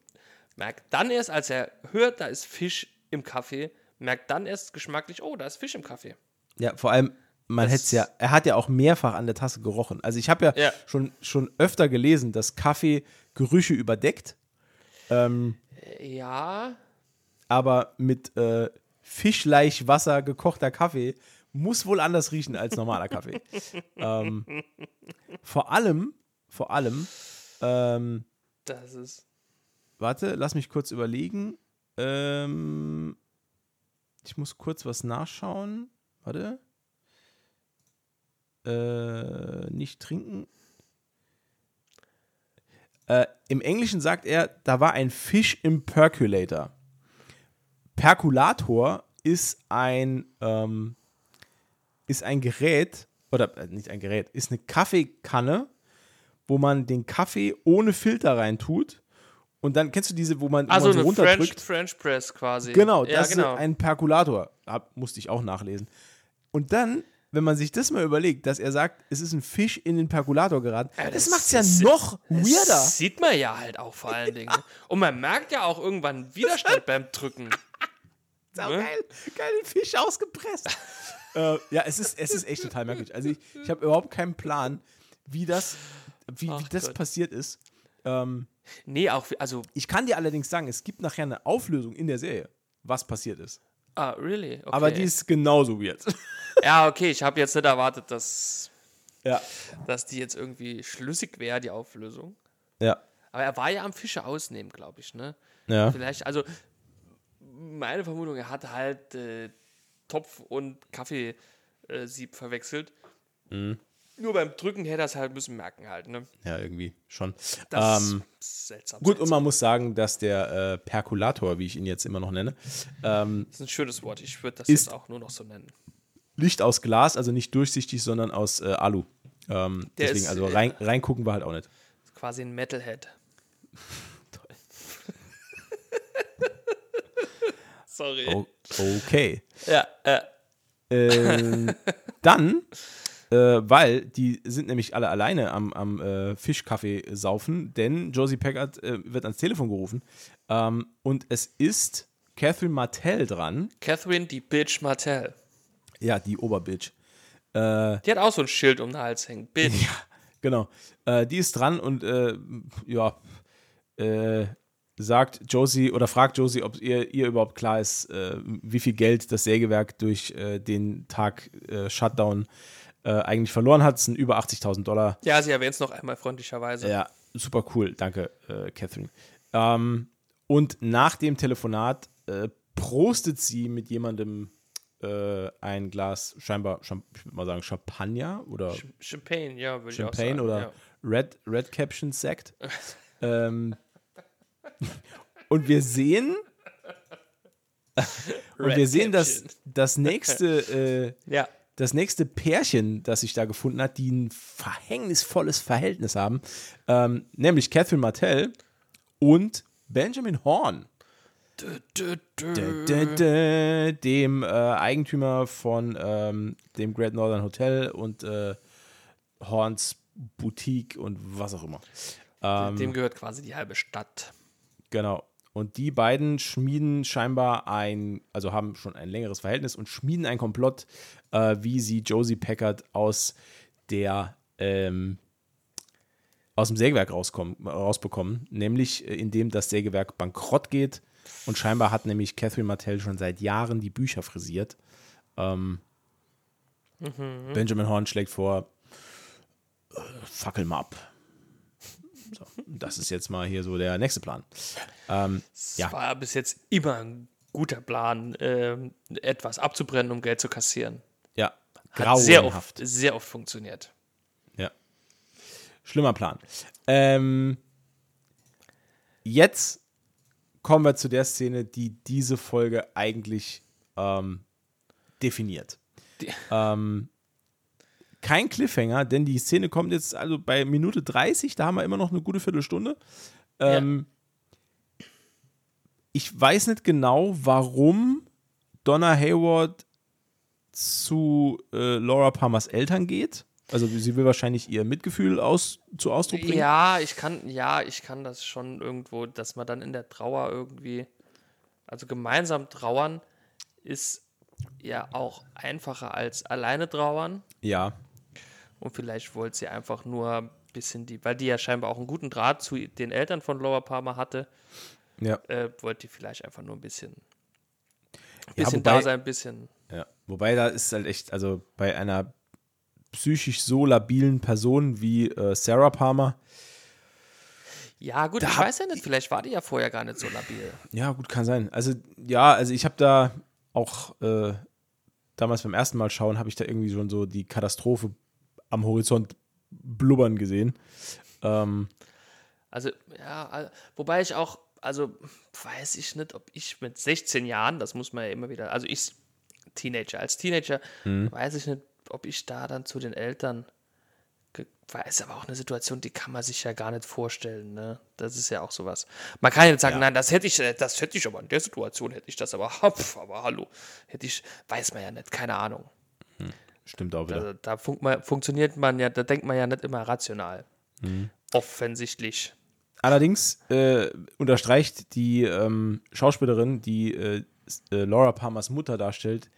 merkt dann erst, als er hört, da ist Fisch im Kaffee, merkt dann erst geschmacklich, oh, da ist Fisch im Kaffee. Ja, vor allem, man hätte es ja, er hat ja auch mehrfach an der Tasse gerochen. Also ich habe ja, Ja. Schon, schon öfter gelesen, dass Kaffee Gerüche überdeckt, ähm, Ja, aber mit äh, Fischleichwasser gekochter Kaffee muss wohl anders riechen als normaler Kaffee. ähm, vor allem, vor allem, ähm, das ist. warte, lass mich kurz überlegen. Ähm, ich muss kurz was nachschauen. Warte. Äh, nicht trinken. Äh, Im Englischen sagt er, da war ein Fisch im Percolator. Perkulator ist ein, ähm, ist ein Gerät, oder äh, nicht ein Gerät, ist eine Kaffeekanne, wo man den Kaffee ohne Filter reintut. Und dann kennst du diese, wo man, wo Also man so eine runterdrückt? French, French Press quasi. Genau, ja, das genau. ist ein Perkulator. Hab, musste ich auch nachlesen. Und dann, wenn man sich das mal überlegt, dass er sagt, es ist ein Fisch in den Perkulator geraten, Ja, das, das- macht es ja das- noch Das weirder. sieht man ja halt auch vor allen Dingen. Und man merkt ja auch irgendwann Widerstand beim Drücken. Sau ne? geil, geil, den Fisch ausgepresst. äh, ja, es ist, es ist echt total merkwürdig. Also ich, ich habe überhaupt keinen Plan, wie das, wie, wie das Gott. passiert ist. Ähm, Nee, auch, also, ich kann dir allerdings sagen, es gibt nachher eine Auflösung in der Serie, was passiert ist. ah, really? Okay. Aber die ist genauso weird. Ja, okay, ich habe jetzt nicht erwartet, dass, ja. dass die jetzt irgendwie schlüssig wäre, die Auflösung. Ja. Aber er war ja am Fische ausnehmen, glaube ich, ne? Ja. Vielleicht, also meine Vermutung, er hat halt äh, Topf und Kaffeesieb verwechselt. Nur beim Drücken hätte er es halt müssen merken halt, ne? Ja, irgendwie schon. Das Ähm, ist seltsam. gut, und seltsam. man muss sagen, dass der äh, Perkulator, wie ich ihn jetzt immer noch nenne, ähm, Das ist ein schönes Wort. Ich würde das jetzt auch nur noch so nennen. Licht aus Glas, also nicht durchsichtig, sondern aus äh, Alu. Ähm, deswegen, ist, also äh, rein, reingucken wir halt auch nicht. Ist quasi ein Metalhead. Sorry. O okay. Ja, äh, Ähm, dann, äh, weil die sind nämlich alle alleine am, am äh, Fischkaffee saufen, denn Josie Packard äh, wird ans Telefon gerufen ähm, und es ist Catherine Martell dran. Catherine, die Bitch Martell. Ja, die Oberbitch. Äh, Die hat auch so ein Schild um den Hals hängen. Bitch. genau. Äh, die ist dran und äh, ja, äh, sagt Josie oder fragt Josie, ob ihr, ihr überhaupt klar ist, äh, wie viel Geld das Sägewerk durch äh, den Tag äh, Shutdown äh, eigentlich verloren hat. Es sind über 80.000 Dollar. Ja, sie erwähnt es noch einmal freundlicherweise. Ja, super cool. Danke, äh, Catherine. Ähm, und nach dem Telefonat äh, prostet sie mit jemandem ein Glas, scheinbar, ich würde mal sagen, Champagner oder Ch- Champagne, ja, würde ich auch Champagne sagen. oder ja. Red, Red Caption Sect. ähm, und wir sehen, und wir sehen, dass das nächste, äh, Ja, das nächste Pärchen, das sich da gefunden hat, die ein verhängnisvolles Verhältnis haben, ähm, nämlich Catherine Martell und Benjamin Horn, Dö, dö, dö. dem äh, Eigentümer von ähm, dem Great Northern Hotel und äh, Horns Boutique und was auch immer. Ähm, Dem gehört quasi die halbe Stadt. Genau. Und die beiden schmieden scheinbar ein, also haben schon ein längeres Verhältnis und schmieden ein Komplott, äh, wie sie Josie Packard aus der ähm, aus dem Sägewerk rauskommen, rausbekommen, nämlich äh, indem das Sägewerk bankrott geht und scheinbar hat nämlich Catherine Martell schon seit Jahren die Bücher frisiert. Ähm, Benjamin Horn schlägt vor, äh, fackel mal ab. So, das ist jetzt mal hier so der nächste Plan. Ähm, Es Ja. war bis jetzt immer ein guter Plan, ähm, etwas abzubrennen, um Geld zu kassieren. ja, Hat sehr grauenhaft. oft, sehr oft funktioniert. Ja. Schlimmer Plan. Ähm, jetzt kommen wir zu der Szene, die diese Folge eigentlich ähm, definiert. Die- Ähm, kein Cliffhanger, denn die Szene kommt jetzt also bei Minute 30, da haben wir immer noch eine gute Viertelstunde. Ähm, Ich weiß nicht genau, warum Donna Hayward zu äh, Laura Palmers Eltern geht. Also sie will wahrscheinlich ihr Mitgefühl aus, zu Ausdruck bringen. Ja, ich kann, ja, ich kann das schon irgendwo, dass man dann in der Trauer irgendwie, also gemeinsam trauern ist ja auch einfacher als alleine trauern. Ja, Und vielleicht wollte sie einfach nur ein bisschen die, weil die ja scheinbar auch einen guten Draht zu den Eltern von Laura Palmer hatte, ja. äh, wollte die vielleicht einfach nur ein bisschen, Ja, bisschen wobei- da sein, ein bisschen. Ja, wobei da ist halt echt, also bei einer psychisch so labilen Person wie äh, Sarah Palmer, Ja, gut, ich weiß ja nicht, vielleicht war die ja vorher gar nicht so labil. ja gut, kann sein. Also ja, also ich habe da auch äh, damals beim ersten Mal schauen, habe ich da irgendwie schon so die Katastrophe am Horizont blubbern gesehen. Ähm, Also, ja, wobei ich auch, also weiß ich nicht, ob ich mit 16 Jahren, das muss man ja immer wieder, also ich, Teenager, als Teenager, weiß ich nicht, ob ich da dann zu den Eltern, ge- weiß aber auch eine Situation, die kann man sich ja gar nicht vorstellen, ne? Das ist ja auch sowas. Man kann ja nicht sagen, Ja. nein, das hätte ich, das hätte ich aber in der Situation hätte ich das aber, hopf, aber hallo, hätte ich, weiß man ja nicht, keine Ahnung. Stimmt auch wieder. Also, da fun man, funktioniert man ja, da denkt man ja nicht immer rational. Offensichtlich. Allerdings äh, unterstreicht die ähm, Schauspielerin, die äh, äh, Laura Palmers Mutter darstellt,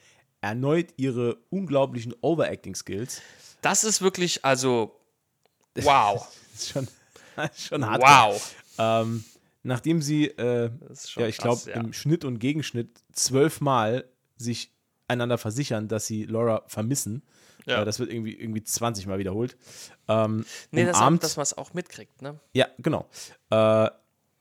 erneut ihre unglaublichen Overacting-Skills. Das ist wirklich, also, wow. Das ist schon, das ist schon hart. wow. Ähm, nachdem sie, äh, ja, ich glaube, ja. im Schnitt und Gegenschnitt zwölfmal sich einander versichern, dass sie Laura vermissen. Ja. Äh, das wird irgendwie, irgendwie 20 Mal wiederholt. Ähm, Nee, das auch, umarmt- dass man es auch mitkriegt, ne? Ja, genau. Äh,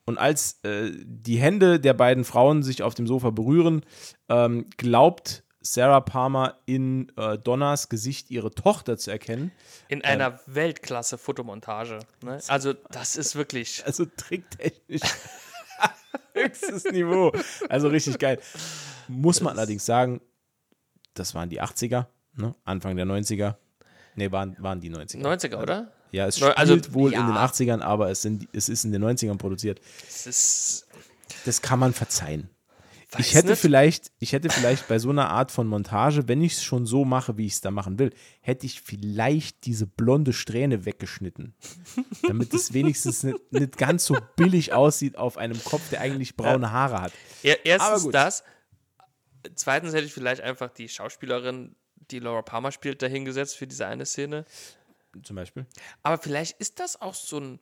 und als äh, die Hände der beiden Frauen sich auf dem Sofa berühren, ähm, glaubt Sarah Palmer in äh, Donners Gesicht ihre Tochter zu erkennen. In einer Weltklasse-Fotomontage. Ne? Also, das ist wirklich. Also tricktechnisch höchstes Niveau. Also richtig geil. Muss man allerdings sagen, das waren die 80er, ne? Anfang der 90er. Ne, waren, waren die 90er. 90er, oder? Ja, es Neu- spielt also, wohl ja. in den 80ern, aber es, sind, es ist in den 90ern produziert. Das kann man verzeihen. Weiß Ich hätte, nicht. vielleicht, ich hätte vielleicht bei so einer Art von Montage, wenn ich es schon so mache, wie ich es da machen will, hätte ich vielleicht diese blonde Strähne weggeschnitten. Damit es wenigstens nicht, nicht ganz so billig aussieht auf einem Kopf, der eigentlich braune Haare hat. Er, erstens Aber gut. das. Zweitens hätte ich vielleicht einfach die Schauspielerin, die Laura Palmer spielt, dahingesetzt für diese eine Szene. Zum Beispiel. Aber vielleicht ist das auch so ein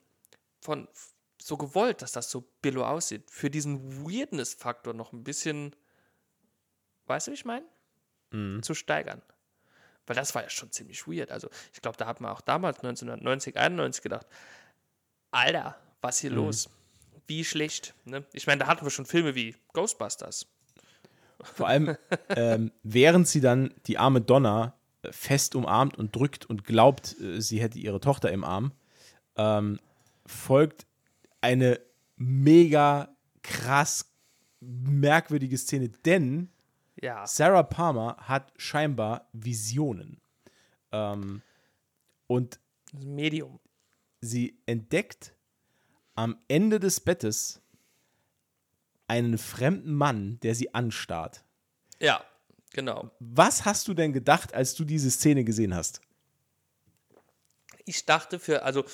von so gewollt, dass das so billo aussieht. Für diesen Weirdness-Faktor noch ein bisschen, weißt du, wie ich meine? Zu steigern. Weil das war ja schon ziemlich weird. Also, ich glaube, da hat man auch damals 1990, 91 gedacht, Alter, was hier los? Wie schlecht. Ne? Ich meine, da hatten wir schon Filme wie Ghostbusters. Vor allem, ähm, während sie dann die arme Donna äh, fest umarmt und drückt und glaubt, äh, sie hätte ihre Tochter im Arm, ähm, folgt eine mega krass merkwürdige Szene, denn Ja. Sarah Palmer hat scheinbar Visionen. Ähm, und Das Medium. sie entdeckt am Ende des Bettes einen fremden Mann, der sie anstarrt. Ja, genau. Was hast du denn gedacht, als du diese Szene gesehen hast? Ich dachte für, also,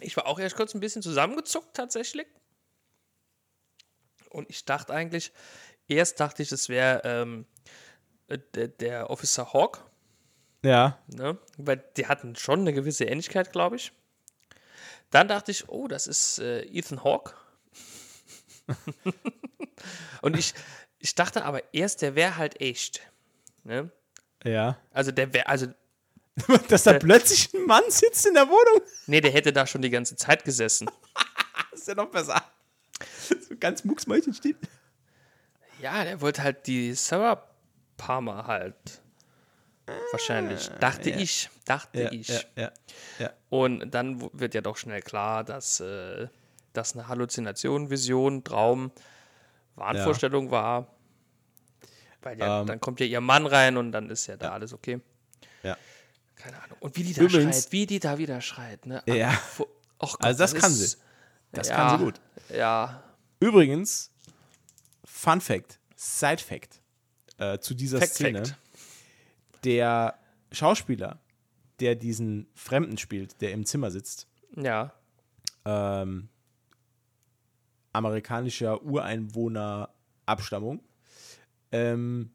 ich war auch erst kurz ein bisschen zusammengezuckt tatsächlich. Und ich dachte eigentlich, erst dachte ich, es wäre ähm, äh, der, der Officer Hawk, Ja. ne? weil die hatten schon eine gewisse Ähnlichkeit, glaube ich. Dann dachte ich, oh, das ist äh, Ethan Hawke. Und ich, ich dachte aber erst, der wäre halt echt. Ne? Ja. Also der wäre, also, Dass da plötzlich ein Mann sitzt in der Wohnung, nee, der hätte da schon die ganze Zeit gesessen. ist ja noch besser. So ganz mucksmäulchen steht. Ja, der wollte halt die Sarah Palmer halt. Wahrscheinlich. Dachte ich. Dachte Ja, ich. ja, ja, ja. Und dann wird ja doch schnell klar, dass äh, das eine Halluzination, Vision, Traum, Wahnvorstellung war. Weil ja, Ähm. dann kommt ja ihr Mann rein und dann ist ja da alles okay. ja. Keine Ahnung. Und wie die da Übrigens- schreit, wie die da wieder schreit. Ne? Ja. Och Gott, Also das kann ist- sie. Das ja, kann sie gut. Ja. Übrigens, Fun Fact, Side Fact äh, zu dieser Fact, Szene. Fact. Der Schauspieler, der diesen Fremden spielt, der im Zimmer sitzt, Ja. ähm, amerikanischer Ureinwohner-Abstammung, ähm,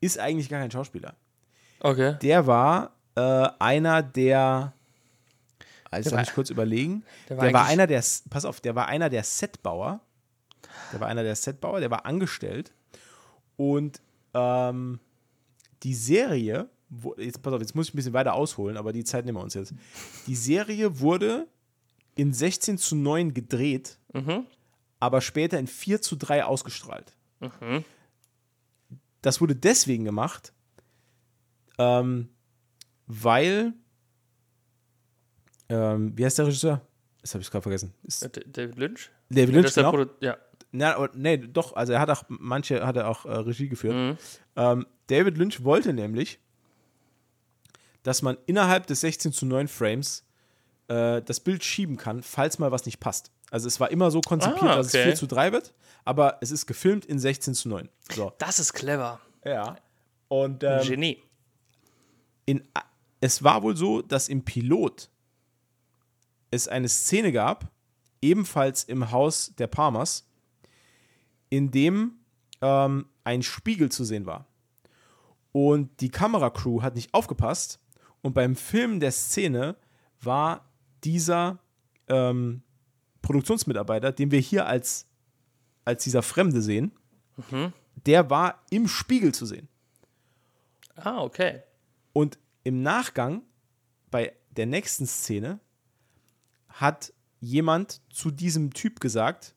ist eigentlich gar kein Schauspieler. Okay. Der war äh, einer der. Also Der war- mich kurz überlegen. der Der war war, eigentlich- einer der. Pass auf, der war einer der Setbauer. Der war einer der Setbauer, der war angestellt. Und ähm, die Serie, wo, jetzt pass auf, jetzt muss ich ein bisschen weiter ausholen, aber die Zeit nehmen wir uns jetzt. Die Serie wurde in 16 zu 9 gedreht, aber später in 4 zu 3 ausgestrahlt. Das wurde deswegen gemacht, ähm, weil, ähm, wie heißt der Regisseur? Das habe ich gerade vergessen. Ist Äh, David Lynch? David Lynch, genau. Produ- ja. Na, aber- nee, doch, also er hat auch, manche hat er auch äh, Regie geführt. Ähm, David Lynch wollte nämlich, dass man innerhalb des 16 zu 9 Frames äh, das Bild schieben kann, falls mal was nicht passt. Also es war immer so konzipiert, Ah, dass es okay. 4 zu 3 wird, aber es ist gefilmt in 16 zu 9. So. Das ist clever. Ja. Und ähm, Genie. in, es war wohl so, dass im Pilot es eine Szene gab, ebenfalls im Haus der Palmers, in dem ähm, ein Spiegel zu sehen war. Und die Kameracrew hat nicht aufgepasst und beim Filmen der Szene war dieser ähm, Produktionsmitarbeiter, den wir hier als, als dieser Fremde sehen, der war im Spiegel zu sehen. Ah, okay. Und im Nachgang, bei der nächsten Szene, hat jemand zu diesem Typ gesagt,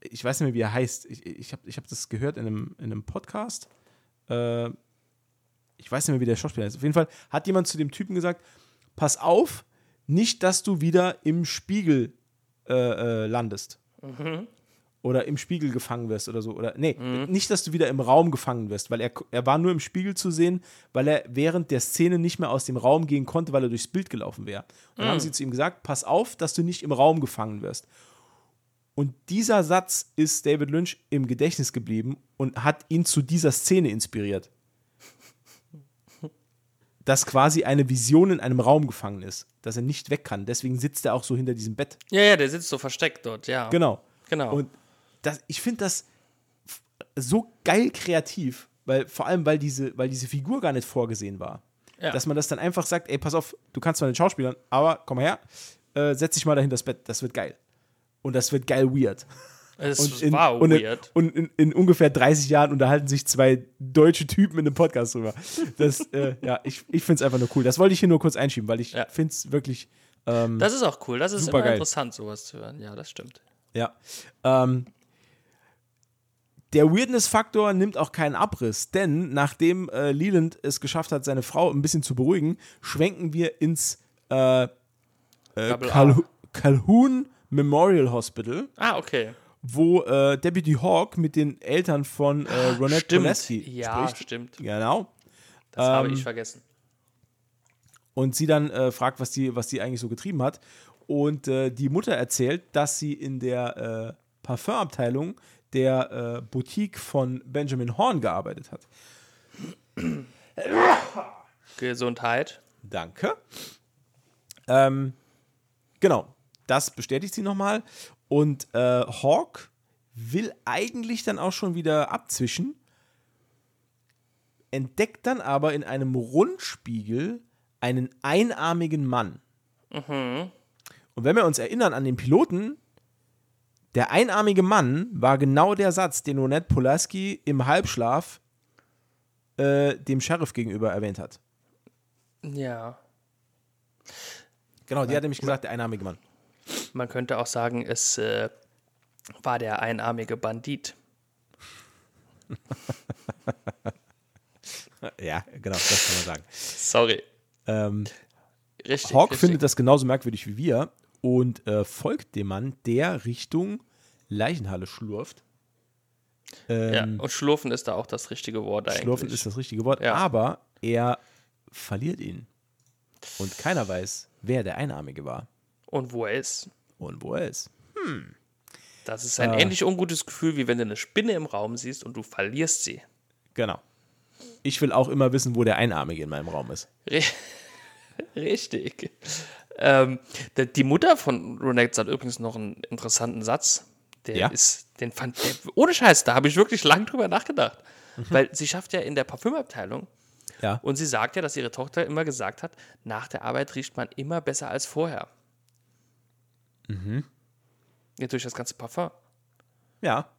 ich weiß nicht mehr, wie er heißt, ich, ich habe ich hab das gehört in einem, in einem Podcast, äh, ich weiß nicht mehr, wie der Schauspieler ist. Auf jeden Fall hat jemand zu dem Typen gesagt: Pass auf, nicht, dass du wieder im Spiegel äh, äh, landest. Oder im Spiegel gefangen wirst oder so. Oder nee, nicht, dass du wieder im Raum gefangen wirst, weil er, er war nur im Spiegel zu sehen, weil er während der Szene nicht mehr aus dem Raum gehen konnte, weil er durchs Bild gelaufen wäre. Und dann haben sie zu ihm gesagt: Pass auf, dass du nicht im Raum gefangen wirst. Und dieser Satz ist David Lynch im Gedächtnis geblieben und hat ihn zu dieser Szene inspiriert. Dass quasi eine Vision in einem Raum gefangen ist, dass er nicht weg kann. Deswegen sitzt er auch so hinter diesem Bett. Ja, ja, der sitzt so versteckt dort, ja. Genau. Genau. Und das, ich finde das so geil kreativ, weil vor allem, weil diese, weil diese Figur gar nicht vorgesehen war. Ja. Dass man das dann einfach sagt, ey, pass auf, du kannst zwar den Schauspielern, aber komm mal her, äh, setz dich mal dahin das Bett, das wird geil. Und das wird geil weird. es Und in, war und in, weird. Und in, in ungefähr 30 Jahren unterhalten sich zwei deutsche Typen in einem Podcast drüber. Das, äh, ja, ich, ich finde es einfach nur cool. Das wollte ich hier nur kurz einschieben, weil ich Ja. finde es wirklich, ähm, Das ist auch cool. Das ist immer geil. interessant, sowas zu hören. Ja, das stimmt. ja. Ähm, der Weirdness-Faktor nimmt auch keinen Abriss, denn nachdem äh, Leland es geschafft hat, seine Frau ein bisschen zu beruhigen, schwenken wir ins äh, äh, Calhoun Memorial Hospital, Ah, okay. Wo äh, Deputy Hawk mit den Eltern von äh, Ronette Stimmt. Pulaski Ja, spricht. stimmt. Genau. Das habe Ähm, ich vergessen. Und sie dann äh, fragt, was die, was die eigentlich so getrieben hat. Und äh, die Mutter erzählt, dass sie in der äh, Parfumabteilung der äh, Boutique von Benjamin Horn gearbeitet hat. Gesundheit. Danke. Ähm, genau, das bestätigt sie nochmal. Und äh, Hawk will eigentlich dann auch schon wieder abzwischen, entdeckt dann aber in einem Rundspiegel einen einarmigen Mann. Und wenn wir uns erinnern an den Piloten, der einarmige Mann war genau der Satz, den Ronette Polaski im Halbschlaf äh, dem Sheriff gegenüber erwähnt hat. Ja. Genau, die hat nämlich gesagt, der einarmige Mann. Man könnte auch sagen, es äh, war der einarmige Bandit. Ja, genau, das kann man sagen. Sorry. Ähm, Richtig. Hawk richtig. findet das genauso merkwürdig wie wir und äh, folgt dem Mann, der Richtung Leichenhalle schlurft. Ja, Ähm, und Schlurfen ist da auch das richtige Wort eigentlich. Schlurfen ist das richtige Wort, Ja. aber er verliert ihn. Und keiner weiß, wer der Einarmige war Und wo er ist. Und wo er ist. Das ist ein Ah. ähnlich ungutes Gefühl, wie wenn du eine Spinne im Raum siehst und du verlierst sie. Genau. Ich will auch immer wissen, wo der Einarmige in meinem Raum ist. Ri- Richtig. Ähm, die Mutter von Ronette hat übrigens noch einen interessanten Satz. Der Ja? ist, den fand, der, ohne Scheiß, da habe ich wirklich lang drüber nachgedacht. Mhm. Weil sie schafft ja in der Parfümabteilung Ja. und sie sagt ja, dass ihre Tochter immer gesagt hat, nach der Arbeit riecht man immer besser als vorher. Mhm. Ja, durch das ganze Parfum. Ja.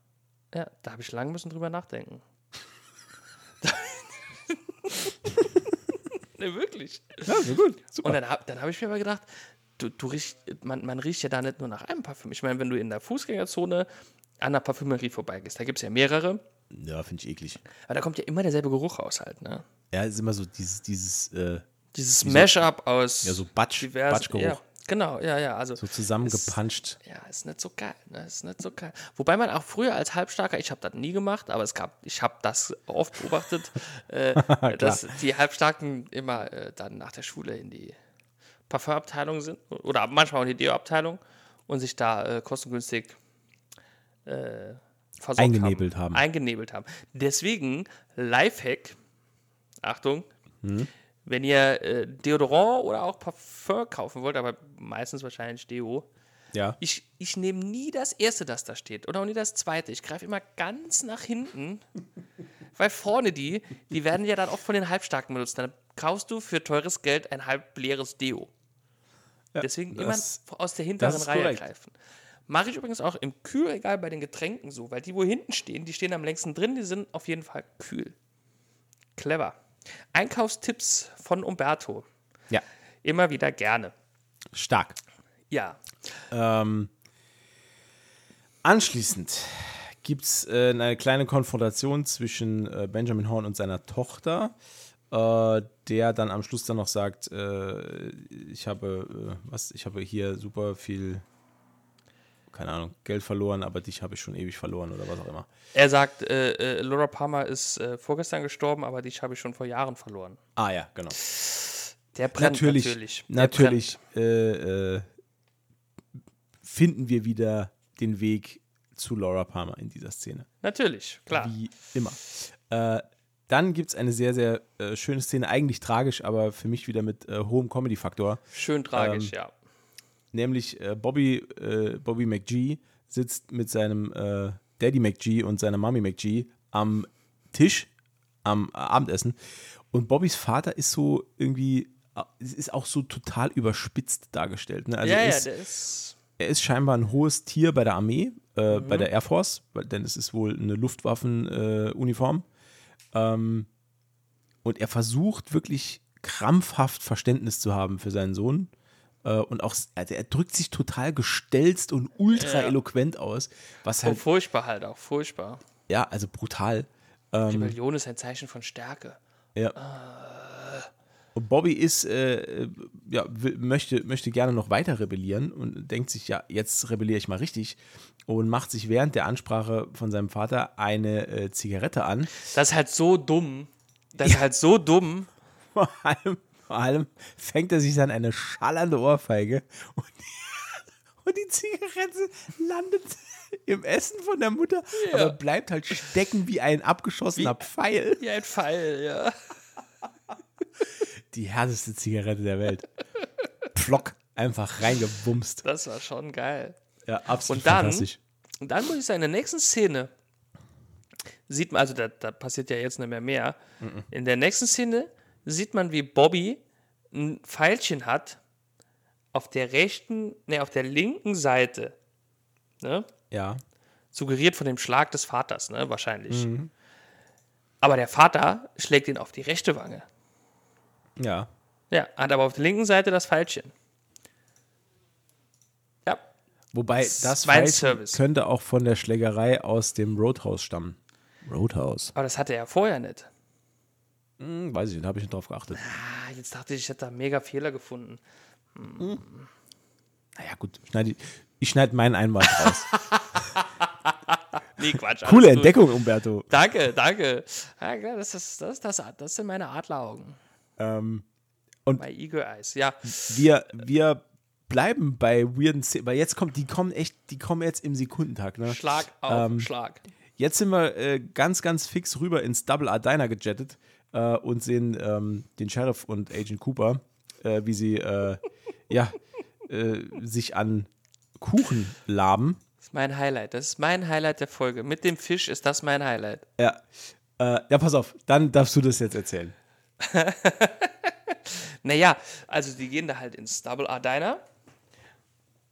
Ja, da habe ich lange müssen drüber nachdenken. ne, wirklich. Ja, so gut. Super. Und dann habe dann hab ich mir aber gedacht, du, du riech, man, man riecht ja da nicht nur nach einem Parfüm. Ich meine, wenn du in der Fußgängerzone an der Parfümerie vorbeigehst, da gibt es ja mehrere, Ja, finde ich eklig. aber da kommt ja immer derselbe Geruch raus halt, ne? Ja, ist immer so dieses, dieses, äh, Dieses Mashup aus ja, so Batsch, diversen- Batschgeruch. Ja, genau, ja, ja, also So zusammengepanscht. ja, ist nicht so geil, ne? Ist nicht so geil. Wobei man auch früher als Halbstarker, ich habe das nie gemacht, aber es gab, ich habe das oft beobachtet, äh, dass die Halbstarken immer äh, dann nach der Schule in die Parfumabteilung sind oder manchmal auch in die Deo-Abteilung und sich da äh, kostengünstig äh, Eingenebelt haben. Eingenebelt haben. Deswegen Lifehack, Achtung, Mhm. Wenn ihr äh, Deodorant oder auch Parfum kaufen wollt, aber meistens wahrscheinlich Deo, Ja. ich, ich nehme nie das erste, das da steht. Oder auch nie das zweite. Ich greife immer ganz nach hinten. Weil vorne die, die werden ja dann oft von den Halbstarken benutzt. Dann kaufst du für teures Geld ein halb leeres Deo. Deswegen immer das- aus der hinteren Reihe korrekt. greifen. Mache ich übrigens auch im Kühlregal bei den Getränken so, weil die, wo hinten stehen, die stehen am längsten drin, die sind auf jeden Fall kühl. Clever. Einkaufstipps von Umberto. Ja. Immer wieder gerne. Stark. Ja. Ähm, anschließend gibt es äh, eine kleine Konfrontation zwischen äh, Benjamin Horn und seiner Tochter, äh, der dann am Schluss dann noch sagt, äh, ich habe, äh, was, ich habe hier super viel, keine Ahnung, Geld verloren, aber dich habe ich schon ewig verloren oder was auch immer. Er sagt, äh, äh, Laura Palmer ist äh, vorgestern gestorben, aber dich habe ich schon vor Jahren verloren. Ah ja, genau. Der brennt natürlich, natürlich. Natürlich äh, äh, finden wir wieder den Weg zu Laura Palmer in dieser Szene. brennt. Natürlich, klar. Wie immer. Äh, dann gibt es eine sehr, sehr schöne Szene, eigentlich tragisch, aber für mich wieder mit hohem Comedy-Faktor. Schön tragisch, Ähm, ja. Nämlich äh, Bobby, äh, Bobby McGee sitzt mit seinem äh, Daddy McGee und seiner Mami McGee am Tisch am Abendessen. Und Bobbys Vater ist so irgendwie, äh, ist auch so total überspitzt dargestellt. Ne? Also ja, er, ja, ist, der ist. er ist scheinbar ein hohes Tier bei der Armee, äh, Mhm. bei der Air Force, weil, denn es ist wohl eine Luftwaffenuniform. Äh, Uniform. ähm, und er versucht wirklich krampfhaft Verständnis zu haben für seinen Sohn. Äh, und auch, also er drückt sich total gestelzt und ultra eloquent aus, was Oh, halt, furchtbar halt auch, furchtbar. ja, also brutal. Ähm, Rebellion ist ein Zeichen von Stärke. Ja. Und Bobby ist, äh, äh, ja, möchte, möchte gerne noch weiter rebellieren und denkt sich, ja, jetzt rebelliere ich mal richtig und macht sich während der Ansprache von seinem Vater eine äh, Zigarette an. Das ist halt so dumm. Das ist halt so dumm. Vor allem, vor allem fängt er sich dann eine schallernde Ohrfeige und die, und die Zigarette landet im Essen von der Mutter, aber bleibt halt stecken wie ein abgeschossener Pfeil. Wie ein Pfeil, ja. Die härteste Zigarette der Welt. Pflock, einfach reingewumst. Das war schon geil. Ja, absolut Und dann- fantastisch. Und dann muss ich sagen, in der nächsten Szene sieht man, also da, da passiert ja jetzt nicht mehr mehr. In der nächsten Szene sieht man, wie Bobby ein Pfeilchen hat auf der rechten, ne, auf der linken Seite. Ne? Ja. Suggeriert von dem Schlag des Vaters, ne, wahrscheinlich. Aber der Vater schlägt ihn auf die rechte Wange. Ja. Ja, hat aber auf der linken Seite das Pfeilchen. Ja, Wobei das Pfeilchen könnte auch von der Schlägerei aus dem Roadhouse stammen. Roadhouse? aber das hatte er vorher nicht. Hm, weiß ich nicht, habe ich nicht drauf geachtet. Ah, jetzt dachte ich, ich hätte da mega Fehler gefunden. Naja, gut. Schneid ich ich schneide meinen Einwand raus. Nee, Quatsch. Coole gut. Entdeckung, Umberto. Danke, danke. Ja, klar, das, ist, das, das, das sind meine Adleraugen. Ähm, und My Eagle Eyes. Ja, wir, wir bleiben bei weirden Szenen, weil jetzt kommt, die kommen echt, die kommen jetzt im Sekundentakt. Ne? Schlag auf Ähm, Schlag. Jetzt sind wir äh, ganz, ganz fix rüber ins Double R Diner gejettet äh, und sehen ähm, den Sheriff und Agent Cooper, äh, wie sie äh, ja, äh, sich an Kuchen laben. Das ist mein Highlight. Das ist mein Highlight der Folge. Mit dem Fisch ist das mein Highlight. Ja. Äh, ja, pass auf, dann darfst du das jetzt erzählen. Naja, also die gehen da halt ins Double R Diner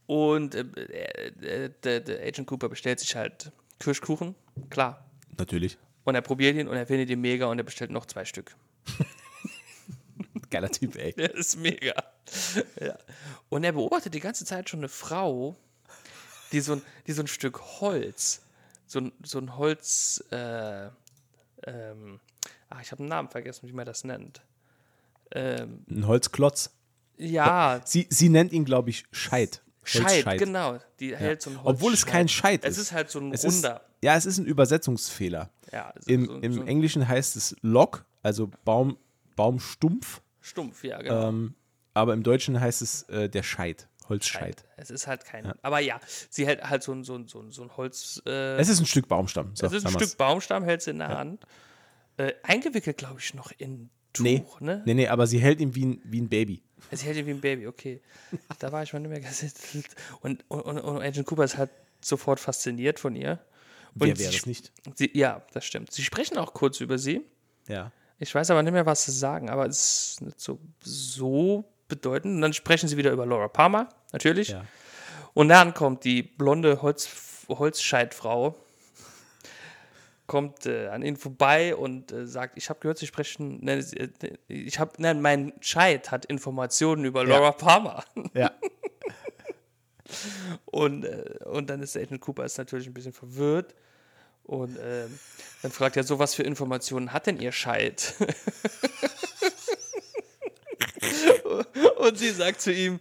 und äh, äh, der, der Agent Cooper bestellt sich halt Kirschkuchen, klar. Natürlich. Und er probiert ihn und er findet ihn mega und er bestellt noch zwei Stück. Geiler Typ, ey. Der ist mega. Ja. Und er beobachtet die ganze Zeit schon eine Frau, die so ein, die so ein Stück Holz, so ein, so ein Holz, äh, ähm, ach, ich habe einen Namen vergessen, wie man das nennt. Ähm, Ein Holzklotz. ja, Sie, sie nennt ihn, glaube ich, Scheit. Scheit, Holzscheit. genau. Die hält so ein Holz. Obwohl es kein Scheit Es ist. ist halt so ein Es ist, runder. ja, es ist ein Übersetzungsfehler. Ja, so, Im, so, im so Englischen heißt es Log, also Baum, Baumstumpf, stumpf, ja, genau. ähm, aber im Deutschen heißt es äh, der Scheit, Holzscheit. Scheit. Es ist halt kein. Aber ja, sie hält halt so ein, so ein, so ein, so ein Holz. Äh, Es ist ein Stück Baumstamm. So, Es ist ein. Stück Baumstamm, hält sie in der Hand. Äh, eingewickelt, glaube ich, noch in Tuch, Nee. ne? Nee, nee, aber sie hält ihn wie ein, wie ein Baby. Sie hält ihn wie ein Baby, okay. da war ich mal nicht mehr gesettelt. Und, und, und, und Agent Cooper ist halt sofort fasziniert von ihr. Und Wer wäre das nicht? Sie, ja, das stimmt. Sie sprechen auch kurz über sie. Ja. Ich weiß aber nicht mehr, was sie sagen, aber es ist nicht so, so bedeutend. Und dann sprechen sie wieder über Laura Palmer, natürlich. Ja. Und dann kommt die blonde Holz, Holzscheidfrau, kommt äh, an ihn vorbei und äh, sagt, ich habe gehört, Sie sprechen, nein, äh, ich habe, nein, mein Scheid hat Informationen über Laura Palmer. Ja. Und, äh, und dann ist Agent Cooper ist natürlich ein bisschen verwirrt Und ähm, dann fragt er, so was für Informationen hat denn ihr Scheid? und sie sagt zu ihm,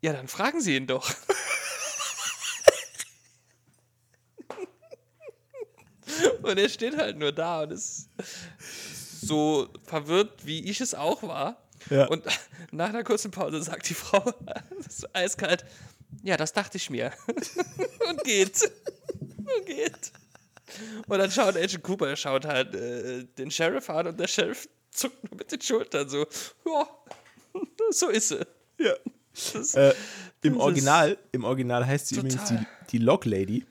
ja, dann fragen Sie ihn doch. und er steht halt nur da und ist so verwirrt, wie ich es auch war. Ja. Und nach einer kurzen Pause sagt die Frau, so eiskalt, ja, das dachte ich mir. und geht. Und geht. Und dann schaut Agent Cooper, er schaut halt äh, den Sheriff an und der Sheriff zuckt nur mit den Schultern so, ja, so ist sie. Ja. Das Äh, Im Original, im Original heißt sie übrigens die, die Lock Lady.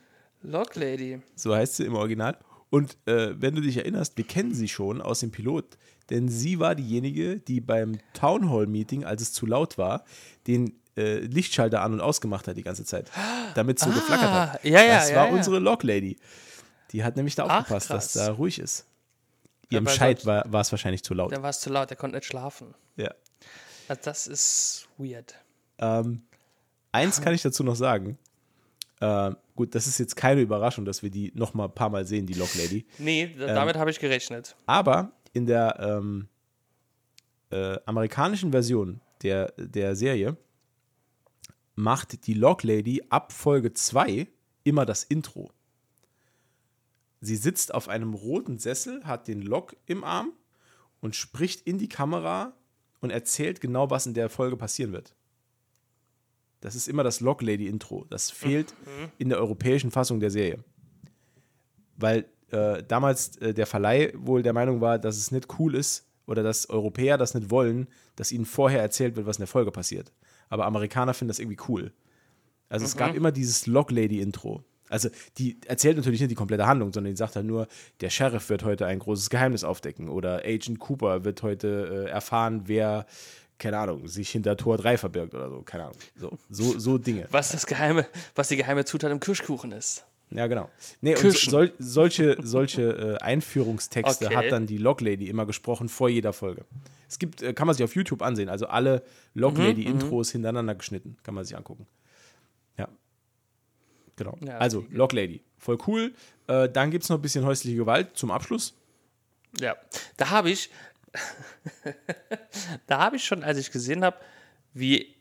Lock Lady. So heißt sie im Original. Und äh, wenn du dich erinnerst, wir kennen sie schon aus dem Pilot, denn sie war diejenige, die beim Town Hall Meeting, als es zu laut war, den äh, Lichtschalter an und ausgemacht hat die ganze Zeit, damit es so geflackert hat. ja, ja, das ja, war ja. unsere Lock Lady. Die hat nämlich da Ach, aufgepasst, dass da ruhig ist. Ihrem bei Scheit war, es wahrscheinlich zu laut. Der war es zu laut, der konnte nicht schlafen. Ja. Also das ist weird. Ähm, eins kann ich dazu noch sagen. Ähm, gut, das ist jetzt keine Überraschung, dass wir die noch mal ein paar Mal sehen, die Lock Lady. Nee, Ähm. da- damit habe ich gerechnet. Aber in der ähm, äh, amerikanischen Version der, der Serie macht die Lock Lady ab Folge 2 immer das Intro. Sie sitzt auf einem roten Sessel, hat den Lock im Arm und spricht in die Kamera und erzählt genau, was in der Folge passieren wird. Das ist immer das Lock Lady Intro. Das fehlt in der europäischen Fassung der Serie weil äh, damals äh, der Verleih wohl der Meinung war, dass es nicht cool ist oder dass Europäer das nicht wollen, dass ihnen vorher erzählt wird, was in der Folge passiert. Aber Amerikaner finden das irgendwie cool. Also es gab immer dieses Lock Lady Intro. Also die erzählt natürlich nicht die komplette Handlung, sondern die sagt halt nur, der Sheriff wird heute ein großes Geheimnis aufdecken oder Agent Cooper wird heute äh, erfahren, wer, keine Ahnung, sich hinter Tor 3 verbirgt oder so, keine Ahnung. So, so, so Dinge. Was das geheime, was die geheime Zutat im Kirschkuchen ist. Ja, genau. Nee, und sol solche, solche äh, Einführungstexte Okay. hat dann die Log Lady immer gesprochen vor jeder Folge. Es gibt, äh, kann man sich auf YouTube ansehen, also alle Log Mhm, Intros hintereinander geschnitten, kann man sich angucken. Genau. Ja, also, die- Log Lady. Voll cool. Äh, dann gibt es noch ein bisschen häusliche Gewalt zum Abschluss. Ja, da habe ich, da habe ich schon, als ich gesehen habe, wie,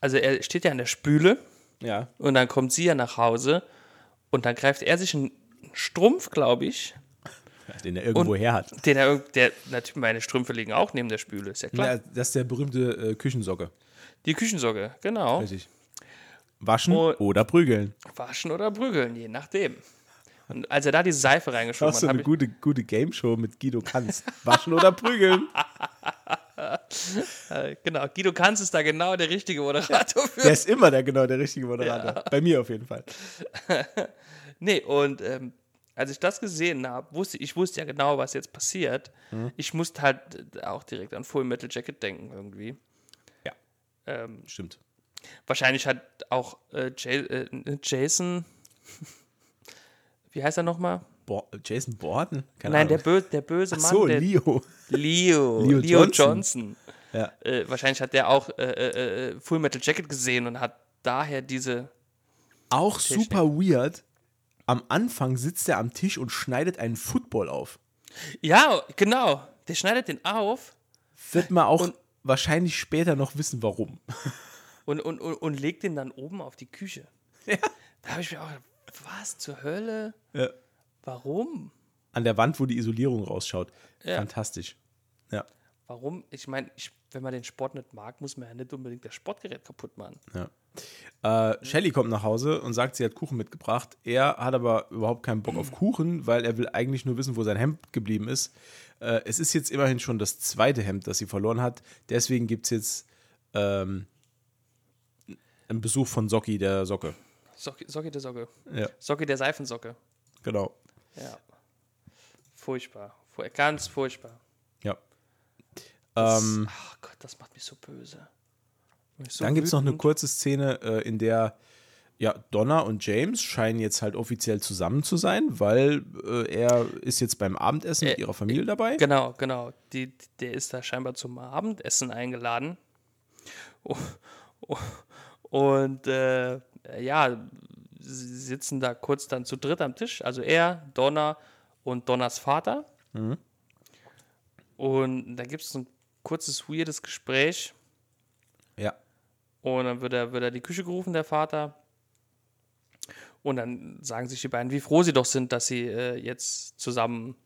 also er steht ja an der Spüle Ja. und dann kommt sie ja nach Hause und dann greift er sich einen Strumpf, glaube ich, Den er irgendwo her hat. den er, der, natürlich meine Strümpfe liegen auch neben der Spüle, ist ja klar. Ja, das ist der berühmte äh, Küchensocke. Die Küchensocke, genau. Richtig. Waschen Und- oder prügeln. Waschen oder prügeln, je nachdem. Und als er da die Seife Das reingeschoben ist hat, so habe eine gute, gute Game-Show mit Guido Kanz. Waschen oder prügeln. äh, genau, Guido Kanz ist da genau der richtige Moderator für. Der ist immer der genau der richtige Moderator. Bei mir auf jeden Fall. Nee, und ähm, als ich das gesehen habe, wusste ich wusste ja genau, was jetzt passiert. Mhm. Ich musste halt äh, auch direkt an Full Metal Jacket denken irgendwie. Ja. Ähm, Stimmt. Wahrscheinlich hat auch äh, äh, Jason, wie heißt er nochmal? Bo Jason Borden? Keine Nein, der, Ahnung. bö der böse Ach Mann, so, der Leo. Leo, Leo Leo, Johnson. Johnson. Ja. Äh, wahrscheinlich hat der auch äh, äh, äh, Full Metal Jacket gesehen und hat daher diese. Auch super weird. Am Anfang sitzt er am Tisch und schneidet einen Football auf. Ja, genau. Der schneidet den auf Wird man auch wahrscheinlich später noch wissen, warum. und, und, und, und legt den dann oben auf die Küche. Ja. Da habe ich mir auch gedacht, was zur Hölle? Ja. Warum? An der Wand, wo die Isolierung rausschaut. Ja. Fantastisch. Ja. Warum? Ich meine, wenn man den Sport nicht mag, muss man ja nicht unbedingt das Sportgerät kaputt machen. ja. Äh, Shelly kommt nach Hause und sagt, sie hat Kuchen mitgebracht. Er hat aber überhaupt keinen Bock auf Kuchen, weil er will eigentlich nur wissen, wo sein Hemd geblieben ist. Äh, es ist jetzt immerhin schon das zweite Hemd, das sie verloren hat. Deswegen gibt es jetzt ähm, einen Besuch von Socki, der Socke. Socke, Socke der Socke. Ja, Socke der Seifensocke. genau. Ja. Furchtbar. Fu- Ganz furchtbar. Ja. Das, Ähm, ach Gott, das macht mich so böse. Mich so Dann gibt es noch eine kurze Szene, äh, in der ja, Donna und James scheinen jetzt halt offiziell zusammen zu sein, weil äh, er ist jetzt beim Abendessen mit Äh, ihrer Familie dabei. Genau, genau. Die, der ist da scheinbar zum Abendessen eingeladen. Oh, oh, Und äh, ja, sie sitzen da kurz dann zu dritt am Tisch. Also er, Donna und Donners Vater. Mhm. Und da gibt es ein kurzes, weirdes Gespräch. Ja. Und dann wird er, wird er die Küche gerufen, der Vater. Und dann sagen sich die beiden, wie froh sie doch sind, dass sie äh, jetzt zusammen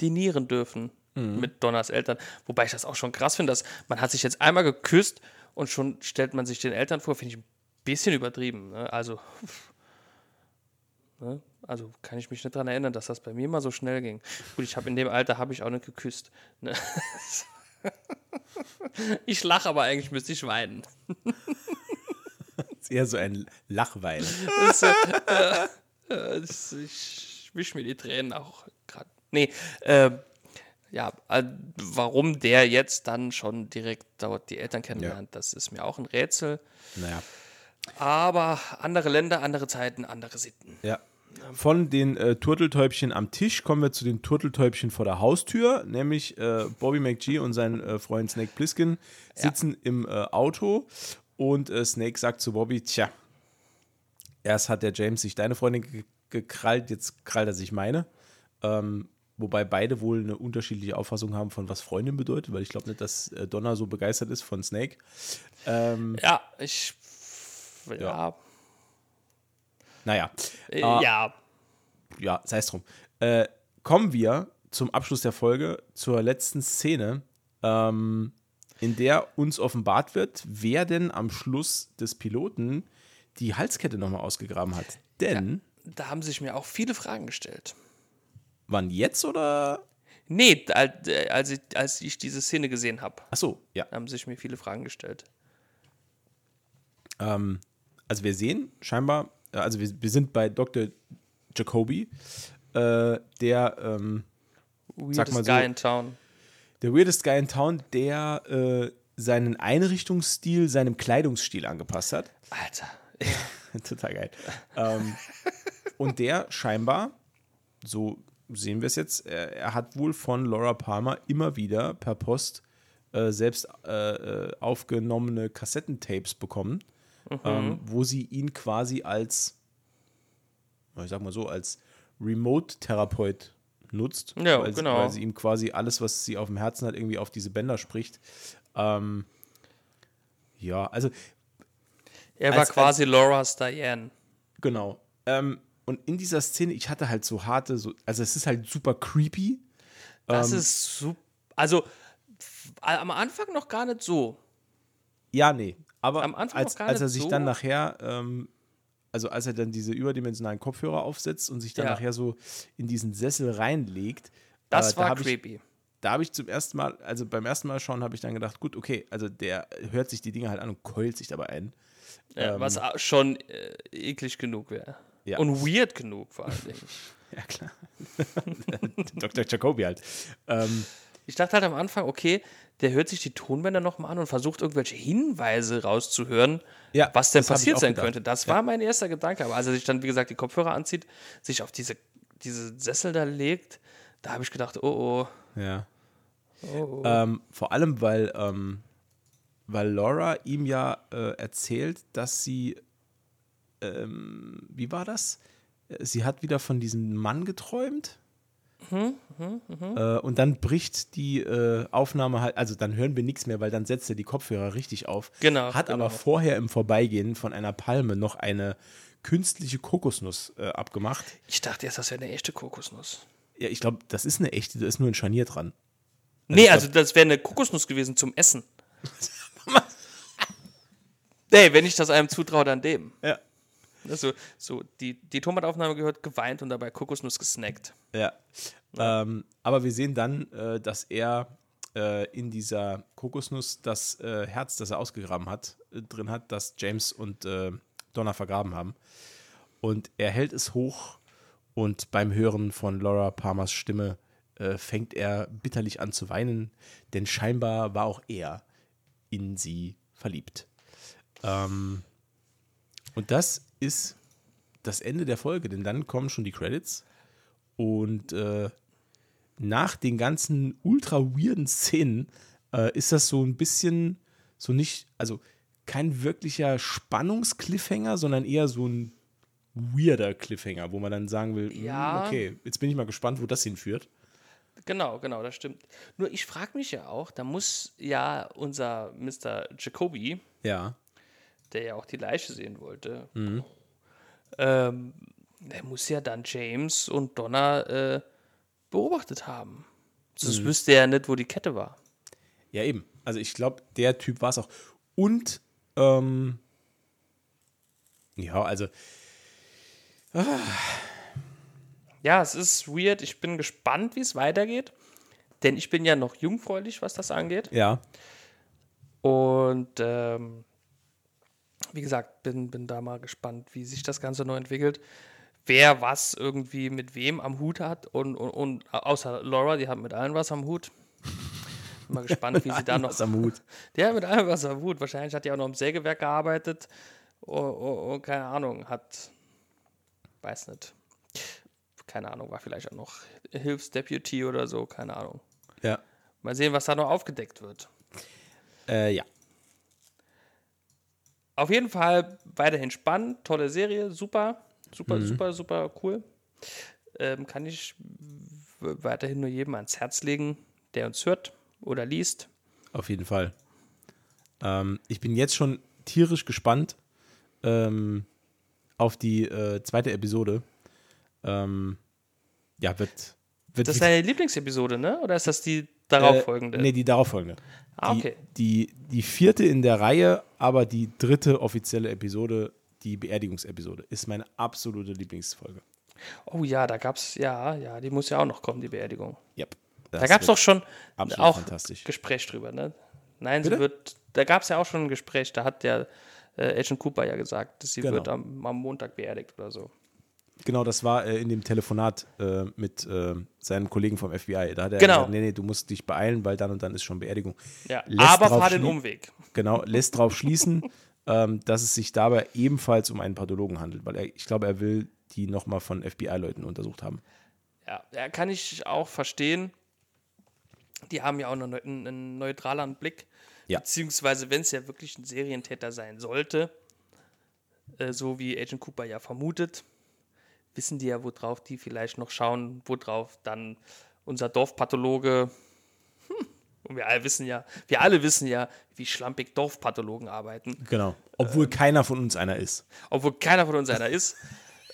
dinieren dürfen mit Donners Eltern. Wobei ich das auch schon krass finde, dass man hat sich jetzt einmal geküsst und schon stellt man sich den Eltern vor, finde ich ein bisschen übertrieben. Ne? Also, ne? also kann ich mich nicht daran erinnern, dass das bei mir mal so schnell ging. Gut, ich habe in dem Alter habe ich auch nicht geküsst. Ne? ich lache, aber eigentlich müsste ich weinen. Ist eher so ein Lachwein. Das, äh, äh, das, ich wisch mir die Tränen auch gerade. Nee, äh, ja, äh, warum der jetzt dann schon direkt dort die Eltern kennenlernt, das ist mir auch ein Rätsel. Naja. Aber andere Länder, andere Zeiten, andere Sitten. Ja. Von den äh, Turteltäubchen am Tisch kommen wir zu den Turteltäubchen vor der Haustür, nämlich äh, Bobby McGee und sein äh, Freund Snake Plissken sitzen im äh, Auto und äh, Snake sagt zu Bobby, tja, erst hat der James sich deine Freundin ge gekrallt, jetzt krallt er sich meine. Ähm, wobei beide wohl eine unterschiedliche Auffassung haben von was Freundin bedeutet, weil ich glaube nicht, dass äh, Donna so begeistert ist von Snake. Ähm, Ja, ich. Ja. Ja. naja, Äh, Ah. ja. ja, sei es drum. Äh, kommen wir zum Abschluss der Folge zur letzten Szene, ähm, in der uns offenbart wird, wer denn am Schluss des Piloten die Halskette nochmal ausgegraben hat. Denn, Da haben sich mir auch viele Fragen gestellt. Wann jetzt oder? Nee, als, äh, als, ich, als ich diese Szene gesehen habe, Achso, ja. haben sich mir viele Fragen gestellt. Ähm, also wir sehen scheinbar, äh, also wir, wir sind bei Dr. Jacoby, äh, der ähm, Weirdest mal so- Guy in Town. der weirdest Guy in Town, der äh, seinen Einrichtungsstil seinem Kleidungsstil angepasst hat. Alter. Total geil. ähm, und der scheinbar, so sehen wir es jetzt, er, er hat wohl von Laura Palmer immer wieder per Post äh, selbst äh, äh, aufgenommene Kassettentapes bekommen, ähm, wo sie ihn quasi als, ich sag mal so, als Remote-Therapeut nutzt. Ja, weil, sie- genau. Weil sie ihm quasi alles, was sie auf dem Herzen hat, irgendwie auf diese Bänder spricht. Ähm, ja, also Er war Als- quasi Laura's Diane. Genau. Ähm, und in dieser Szene, ich hatte halt so harte, so, also es ist halt super creepy. Das Ähm, ist super. Also am Anfang noch gar nicht so. Ja, nee. Aber Am Anfang als, als er sich so. dann nachher, ähm, also als er dann diese überdimensionalen Kopfhörer aufsetzt und sich dann Ja. nachher so in diesen Sessel reinlegt, Das äh, da war ich, creepy. da habe ich zum ersten Mal, also beim ersten Mal schauen, habe ich dann gedacht, gut, okay, also der hört sich die Dinge halt an und keult sich dabei ein. Ja, was a- schon äh, eklig genug wäre. Ja. Und weird genug vor allen Dingen. Ja, klar. Dr. Jacoby halt. Ähm, Ich dachte halt am Anfang, okay, der hört sich die Tonbänder nochmal an und versucht irgendwelche Hinweise rauszuhören, Ja, was denn passiert sein gedacht. könnte. Das war mein erster Gedanke. Aber als er sich dann, wie gesagt, die Kopfhörer anzieht, sich auf diese, diese Sessel da legt, da habe ich gedacht, oh ja. oh, oh, oh. Ähm, vor allem, weil, ähm, weil Laura ihm ja äh, erzählt, dass sie, ähm, wie war das? Sie hat wieder von diesem Mann geträumt. Mhm, Äh, und dann bricht die äh, Aufnahme halt, also dann hören wir nichts mehr, weil dann setzt er die Kopfhörer richtig auf. Genau, Hat genau. aber vorher im Vorbeigehen von einer Palme noch eine künstliche Kokosnuss äh, abgemacht. Ich dachte erst, das wäre eine echte Kokosnuss. Ja, ich glaube, das ist eine echte, da ist nur ein Scharnier dran. nee, ich also das wäre eine Kokosnuss gewesen zum Essen. nee, wenn ich das einem zutraue, dann dem. Ja. Also, so, die, die Tonbandaufnahme gehört, geweint und dabei Kokosnuss gesnackt. Ja. Ähm, aber wir sehen dann, äh, dass er äh, in dieser Kokosnuss das äh, Herz, das er ausgegraben hat, äh, drin hat, das James und äh, Donna vergraben haben. Und er hält es hoch und beim Hören von Laura Palmers Stimme äh, fängt er bitterlich an zu weinen, denn scheinbar war auch er in sie verliebt. Ähm, und das ist das Ende der Folge, denn dann kommen schon die Credits und äh, nach den ganzen ultra weirden Szenen äh, ist das so ein bisschen so nicht, also kein wirklicher Spannungscliffhanger, sondern eher so ein weirder Cliffhanger, wo man dann sagen will, hm, Ja. okay, jetzt bin ich mal gespannt, wo das hinführt. Genau, genau, das stimmt. Nur ich frage mich ja auch, da muss ja unser Mr. Jacoby, Ja. Der ja auch die Leiche sehen wollte, Mhm. ähm, der muss ja dann James und Donna äh, beobachtet haben. Sonst Mhm. wüsste er ja nicht, wo die Kette war. Ja, eben. Also ich glaube, der Typ war es auch. Und, ähm, ja, also, Ja, es ist weird. Ich bin gespannt, wie es weitergeht. Denn ich bin ja noch jungfräulich, was das angeht. ja, Und ähm, wie gesagt, bin, bin da mal gespannt, wie sich das Ganze noch entwickelt. Wer was irgendwie mit wem am Hut hat und, und, und außer Laura, die hat mit allen was am Hut. Bin mal gespannt, wie sie da noch. was am Hut. Der hat mit allem was am Hut. Wahrscheinlich hat die auch noch im Sägewerk gearbeitet. Und, und, und keine Ahnung, hat. Weiß nicht. Keine Ahnung, war vielleicht auch noch Hilfsdeputy oder so, keine Ahnung. Ja. Mal sehen, was da noch aufgedeckt wird. Äh, ja. Auf jeden Fall weiterhin spannend, tolle Serie, super, super, super, super cool. Ähm, kann ich weiterhin nur jedem ans Herz legen, der uns hört oder liest. Auf jeden Fall. Ähm, ich bin jetzt schon tierisch gespannt ähm, auf die äh, zweite Episode. Ähm, ja, wird. wird Das ist deine Lieblingsepisode, ne? Oder ist das die darauffolgende? Äh, nee, die darauffolgende. Ah, Die- okay. Die, die vierte in der Reihe, aber die dritte offizielle Episode, die Beerdigungsepisode, ist meine absolute Lieblingsfolge. Oh ja, da gab's, ja, ja, die muss ja auch noch kommen, die Beerdigung. Yep. Da gab es doch schon auch. Gespräch drüber, ne? Nein, Bitte? sie wird, da gab es ja auch schon ein Gespräch, da hat der äh, Agent Cooper ja gesagt, dass sie Genau. wird am, am Montag beerdigt oder so. Genau, das war äh, in dem Telefonat äh, mit äh, seinem Kollegen vom FBI. Da hat er Genau. gesagt, nee, nee, du musst dich beeilen, weil dann und dann ist schon Beerdigung. Ja, Lässt aber drauf fahr den Umweg. Genau, lässt darauf schließen, ähm, dass es sich dabei ebenfalls um einen Pathologen handelt, weil er, ich glaube, er will die nochmal von FBI-Leuten untersucht haben. Ja, ja, kann ich auch verstehen. Die haben ja auch noch einen, einen neutraleren Blick. Ja. Beziehungsweise, wenn es ja wirklich ein Serientäter sein sollte, äh, so wie Agent Cooper ja vermutet, wissen die ja, worauf die vielleicht noch schauen, worauf dann unser Dorfpathologe, hm, und wir alle wissen ja, wir alle wissen ja, wie schlampig Dorfpathologen arbeiten, Genau. Obwohl keiner von uns einer ist. obwohl keiner von uns einer ist.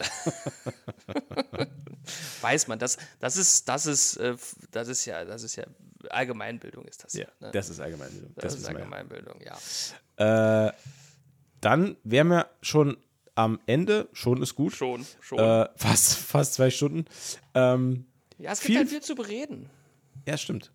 Weiß man, das, das ist, das ist, äh, das ist ja, das ist ja Allgemeinbildung ist das ja. ne? das ist Allgemeinbildung. das, Das, ist ist allgemein. Allgemeinbildung, ja. Äh, dann wären wir schon am Ende, schon ist gut, Schon, schon. äh, fast, fast zwei Stunden. Ähm, ja, es gibt viel- halt viel zu bereden. Ja, stimmt.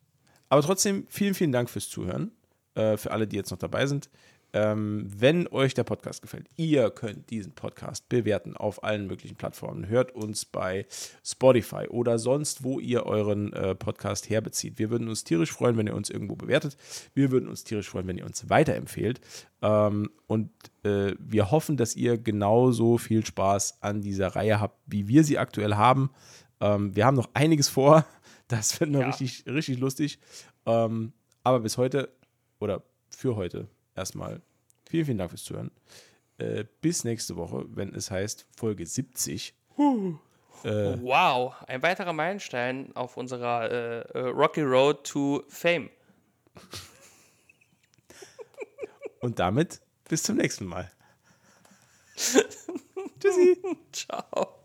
Aber trotzdem, vielen, vielen Dank fürs Zuhören. Äh, für alle, die jetzt noch dabei sind. Ähm, wenn euch der Podcast gefällt, ihr könnt diesen Podcast bewerten auf allen möglichen Plattformen. Hört uns bei Spotify oder sonst, wo ihr euren äh, Podcast herbezieht. Wir würden uns tierisch freuen, wenn ihr uns irgendwo bewertet. Wir würden uns tierisch freuen, wenn ihr uns weiterempfehlt. Ähm, und äh, wir hoffen, dass ihr genauso viel Spaß an dieser Reihe habt, wie wir sie aktuell haben. Ähm, wir haben noch einiges vor. Das wird noch Ja. richtig, richtig lustig. Ähm, aber bis heute oder für heute erstmal vielen, vielen Dank fürs Zuhören. Äh, bis nächste Woche, wenn es heißt Folge 70. Äh. Wow, ein weiterer Meilenstein auf unserer äh, äh, Rocky Road to Fame. Und damit bis zum nächsten Mal. Ciao.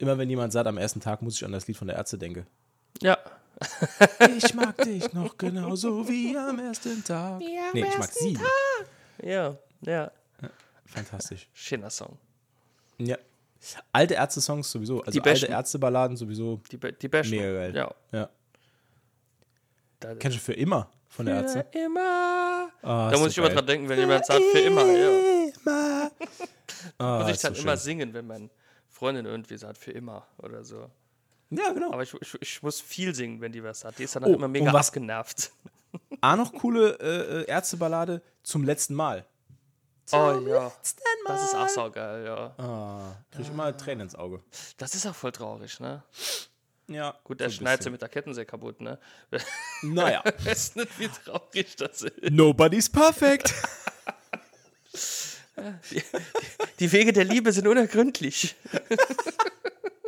Immer wenn jemand sagt, am ersten Tag muss ich an das Lied von der Ärzte denken. Ja. Ich mag dich noch genauso wie am ersten Tag. nee, ich mag sie. Ja, ja. Fantastisch. Schöner Song. Ja. Alte Ärzte-Songs sowieso. Also Die alte besten. Ärzte-Balladen sowieso. Die, be- die besten. Mega geil. Ja. Ja. Kennst du für immer von der Ärzte? Für immer. Ah, Da muss so ich immer geil. dran denken, wenn jemand sagt, für immer. Ja. Immer. Ah, Muss ich dann so immer schön. singen, wenn meine Freundin irgendwie sagt, für immer oder so. Ja, genau. Aber ich, ich, ich muss viel singen, wenn die was sagt. Die ist dann Oh, immer mega was- abgenervt. auch noch coole äh, äh, Ärzteballade zum letzten Mal. Oh ja. Das ist auch so geil, ja. Ah, krieg ich immer Tränen ins Auge. Das ist auch voll traurig, ne? Ja. Gut, der so schneidet sie mit der Kettensäge kaputt, ne? Naja. Weißt nicht, wie traurig das ist. Nobody's perfect. Die Wege der Liebe sind unergründlich.